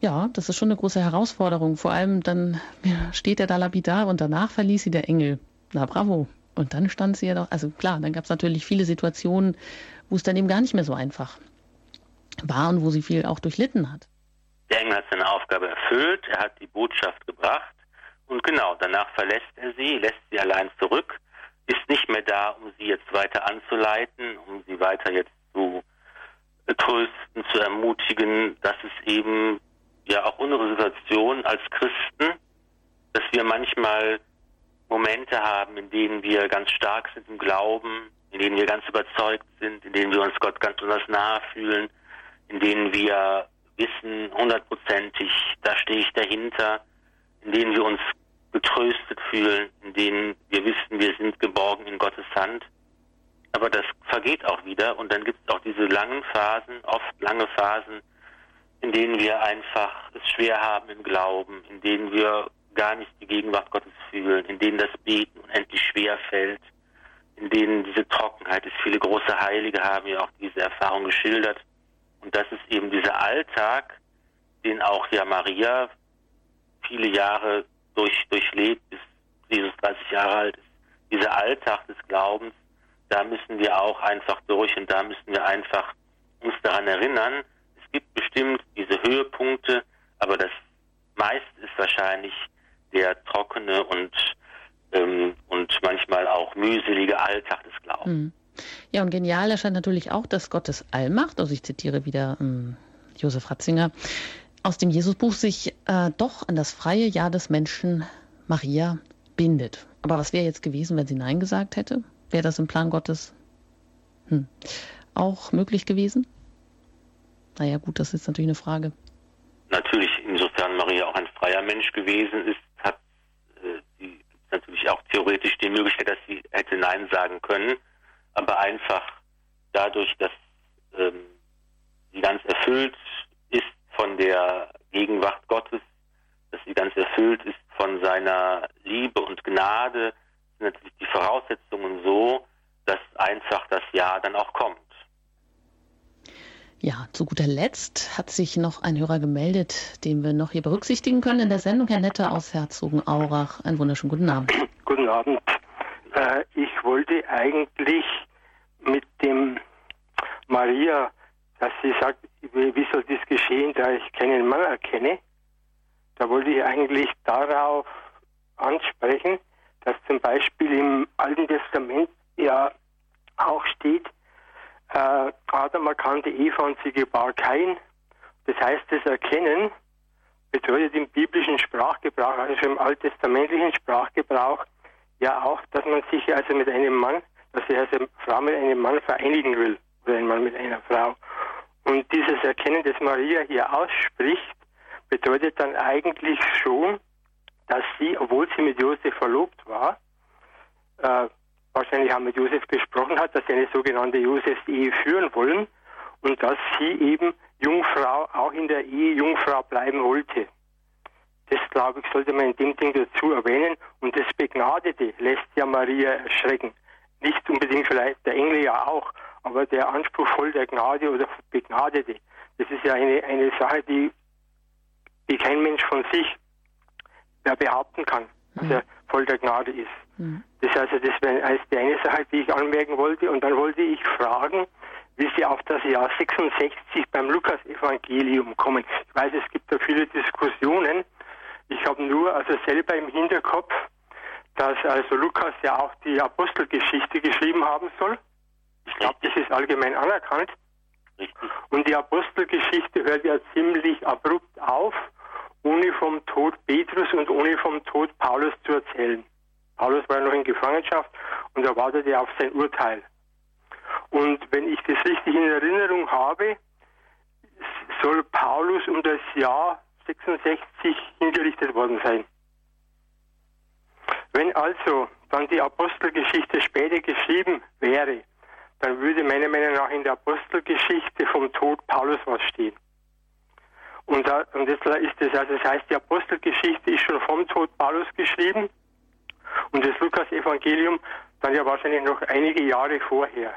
ja, das ist schon eine große Herausforderung. Vor allem dann steht er da lapidar und danach verließ sie der Engel. Na bravo. Und dann stand sie ja doch, also klar, dann gab es natürlich viele Situationen, wo es dann eben gar nicht mehr so einfach war und wo sie viel auch durchlitten hat. Der Engel hat seine Aufgabe erfüllt, er hat die Botschaft gebracht und genau, danach verlässt er sie, lässt sie allein zurück, ist nicht mehr da, um sie jetzt weiter anzuleiten, um sie weiter jetzt zu trösten, zu ermutigen. Das ist eben ja auch unsere Situation als Christen, dass wir manchmal Momente haben, in denen wir ganz stark sind im Glauben, in denen wir ganz überzeugt sind, in denen wir uns Gott ganz besonders nahe fühlen, in denen wir wissen, hundertprozentig, da stehe ich dahinter, in denen wir uns getröstet fühlen, in denen wir wissen, wir sind geborgen in Gottes Hand. Aber das vergeht auch wieder und dann gibt es auch diese langen Phasen, oft lange Phasen, in denen wir einfach es schwer haben im Glauben, in denen wir gar nicht die Gegenwart Gottes fühlen, in denen das Beten unendlich schwer fällt, in denen diese Trockenheit ist. Viele große Heilige haben ja auch diese Erfahrung geschildert. Und das ist eben dieser Alltag, den auch ja Maria viele Jahre durch, durchlebt, bis Jesus 30 Jahre alt ist. Dieser Alltag des Glaubens, da müssen wir auch einfach durch und da müssen wir einfach uns daran erinnern, es gibt bestimmt diese Höhepunkte, aber das meiste ist wahrscheinlich der trockene und, ähm, und manchmal auch mühselige Alltag des Glaubens. Mhm. Ja, und genial erscheint natürlich auch, dass Gottes Allmacht, also ich zitiere wieder ähm, Josef Ratzinger, aus dem Jesusbuch sich äh, doch an das freie Ja des Menschen Maria bindet. Aber was wäre jetzt gewesen, wenn sie Nein gesagt hätte? Wäre das im Plan Gottes hm, auch möglich gewesen? Naja, gut, das ist natürlich eine Frage. Natürlich, insofern Maria auch ein freier Mensch gewesen ist, hat äh, sie natürlich auch theoretisch die Möglichkeit, dass sie hätte Nein sagen können aber einfach dadurch, dass ähm, sie ganz erfüllt von der Gegenwart Gottes, dass sie ganz erfüllt ist von seiner Liebe und Gnade, sind natürlich die Voraussetzungen so, dass einfach das Ja dann auch kommt. Ja, zu guter Letzt hat sich noch ein Hörer gemeldet, den wir noch hier berücksichtigen können in der Sendung. Herr Nette aus Herzogenaurach. Einen wunderschönen guten Abend. Guten Abend. Äh, ich wollte eigentlich mit dem Maria, dass sie sagt, wie soll dies geschehen, da ich keinen Mann erkenne, da wollte ich eigentlich darauf ansprechen, dass zum Beispiel im Alten Testament ja auch steht, äh, Adam erkannte Eva und sie gebar kein. Das heißt, das Erkennen bedeutet im biblischen Sprachgebrauch, also im alttestamentlichen Sprachgebrauch, ja auch, dass man sich also mit einem Mann, dass sich also eine Frau mit einem Mann vereinigen will oder ein Mann mit einer Frau. Und dieses Erkennen, das Maria hier ausspricht, bedeutet dann eigentlich schon, dass sie, obwohl sie mit Josef verlobt war, äh, wahrscheinlich auch mit Josef gesprochen hat, dass sie eine sogenannte Josefs-Ehe führen wollen und dass sie eben Jungfrau auch in der Ehe Jungfrau bleiben wollte. Das, glaube ich, sollte man in dem Ding dazu erwähnen. Und das Begnadete lässt ja Maria erschrecken. Nicht unbedingt vielleicht der Engel ja auch, aber der Anspruch voll der Gnade oder Begnadete, das ist ja eine, eine Sache, die, die kein Mensch von sich mehr behaupten kann, dass mhm. er voll der Gnade ist. Mhm. Das heißt, das wäre die eine Sache, die ich anmerken wollte. Und dann wollte ich fragen, wie Sie auf das Jahr 66 beim Lukas-Evangelium kommen. Ich weiß, es gibt da viele Diskussionen. Ich habe nur also selber im Hinterkopf, dass also Lukas ja auch die Apostelgeschichte geschrieben haben soll. Ich glaube, das ist allgemein anerkannt. Und die Apostelgeschichte hört ja ziemlich abrupt auf, ohne vom Tod Petrus und ohne vom Tod Paulus zu erzählen. Paulus war noch in Gefangenschaft und er wartete auf sein Urteil. Und wenn ich das richtig in Erinnerung habe, soll Paulus um das Jahr 66 hingerichtet worden sein. Wenn also dann die Apostelgeschichte später geschrieben wäre, dann würde meiner Meinung nach in der Apostelgeschichte vom Tod Paulus was stehen. Und, da, und jetzt ist das, also das heißt, die Apostelgeschichte ist schon vom Tod Paulus geschrieben und das Lukas-Evangelium dann ja wahrscheinlich noch einige Jahre vorher.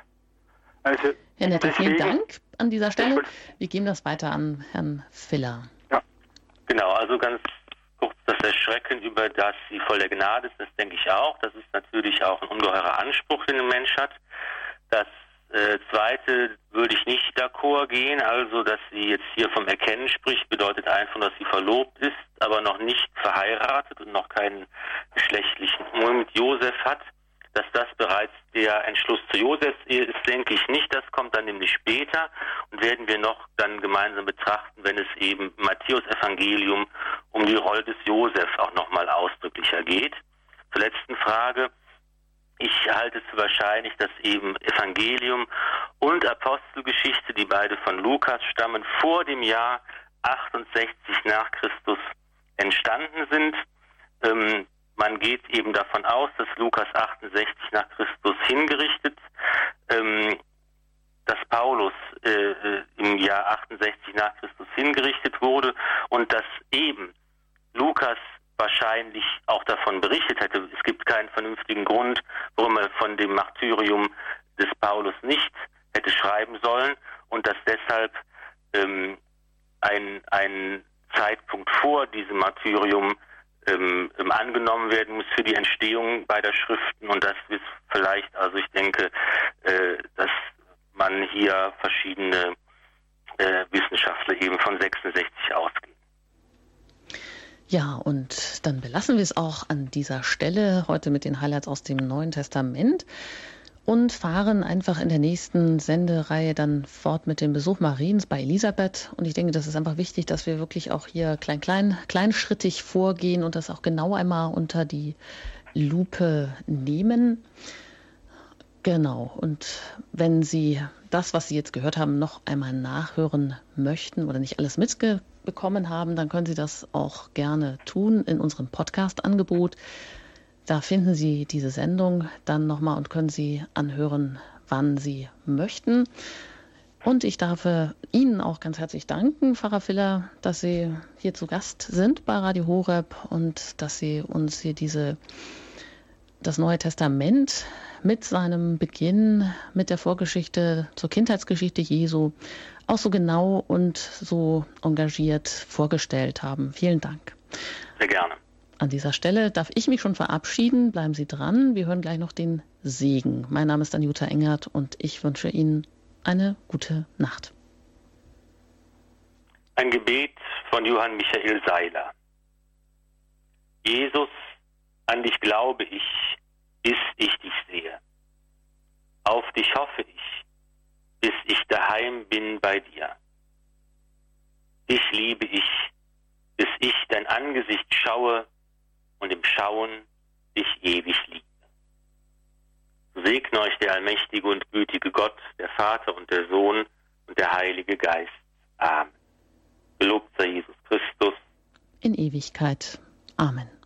Also, Herr Netter, vielen Dank an dieser Stelle. Wir geben das weiter an Herrn Filler. Ja. Genau, also ganz kurz das Erschrecken über das sie voll der Gnade ist, das denke ich auch. Das ist natürlich auch ein ungeheurer Anspruch, den ein Mensch hat. Das äh, zweite würde ich nicht d'accord gehen, also dass sie jetzt hier vom Erkennen spricht, bedeutet einfach, dass sie verlobt ist, aber noch nicht verheiratet und noch keinen geschlechtlichen Umgang mit Josef hat. Dass das bereits der Entschluss zu Josefs ist, denke ich nicht. Das kommt dann nämlich später und werden wir noch dann gemeinsam betrachten, wenn es eben Matthäus-Evangelium um die Rolle des Josef auch nochmal ausdrücklicher geht. Zur letzten Frage. Ich halte es für wahrscheinlich, dass eben Evangelium und Apostelgeschichte, die beide von Lukas stammen, vor dem Jahr 68 nach Christus entstanden sind. Ähm, man geht eben davon aus, dass Lukas 68 nach Christus hingerichtet, ähm, dass Paulus äh, äh im Jahr 68 nach Christus hingerichtet wurde und dass eben Lukas wahrscheinlich auch davon berichtet hätte. Es gibt keinen vernünftigen Grund, warum er von dem Martyrium des Paulus nicht hätte schreiben sollen und dass deshalb ähm, ein, ein Zeitpunkt vor diesem Martyrium ähm, ähm, angenommen werden muss für die Entstehung beider Schriften und das ist vielleicht, also ich denke, äh, dass man hier verschiedene äh, Wissenschaftler eben von 66 ausgehen. Ja, und dann belassen wir es auch an dieser Stelle heute mit den Highlights aus dem Neuen Testament und fahren einfach in der nächsten Sendereihe dann fort mit dem Besuch Mariens bei Elisabeth. Und ich denke, das ist einfach wichtig, dass wir wirklich auch hier klein, klein, kleinschrittig vorgehen und das auch genau einmal unter die Lupe nehmen. Genau. Und wenn Sie das, was Sie jetzt gehört haben, noch einmal nachhören möchten oder nicht alles mitbekommen haben, dann können Sie das auch gerne tun in unserem Podcast-Angebot. Da finden Sie diese Sendung dann nochmal und können Sie anhören, wann Sie möchten. Und ich darf Ihnen auch ganz herzlich danken, Pfarrer Filler, dass Sie hier zu Gast sind bei Radio Horeb und dass Sie uns hier diese das Neue Testament mit seinem Beginn, mit der Vorgeschichte zur Kindheitsgeschichte Jesu auch so genau und so engagiert vorgestellt haben. Vielen Dank. Sehr gerne. An dieser Stelle darf ich mich schon verabschieden. Bleiben Sie dran. Wir hören gleich noch den Segen. Mein Name ist Anjuta Engert und ich wünsche Ihnen eine gute Nacht. Ein Gebet von Johann Michael Seiler. Jesus, an dich glaube ich, bis ich dich sehe. Auf dich hoffe ich, bis ich daheim bin bei dir. Dich liebe ich, bis ich dein Angesicht schaue und im Schauen dich ewig liebe. Segne euch der allmächtige und gütige Gott, der Vater und der Sohn und der Heilige Geist. Amen. Gelobt sei Jesus Christus. In Ewigkeit. Amen.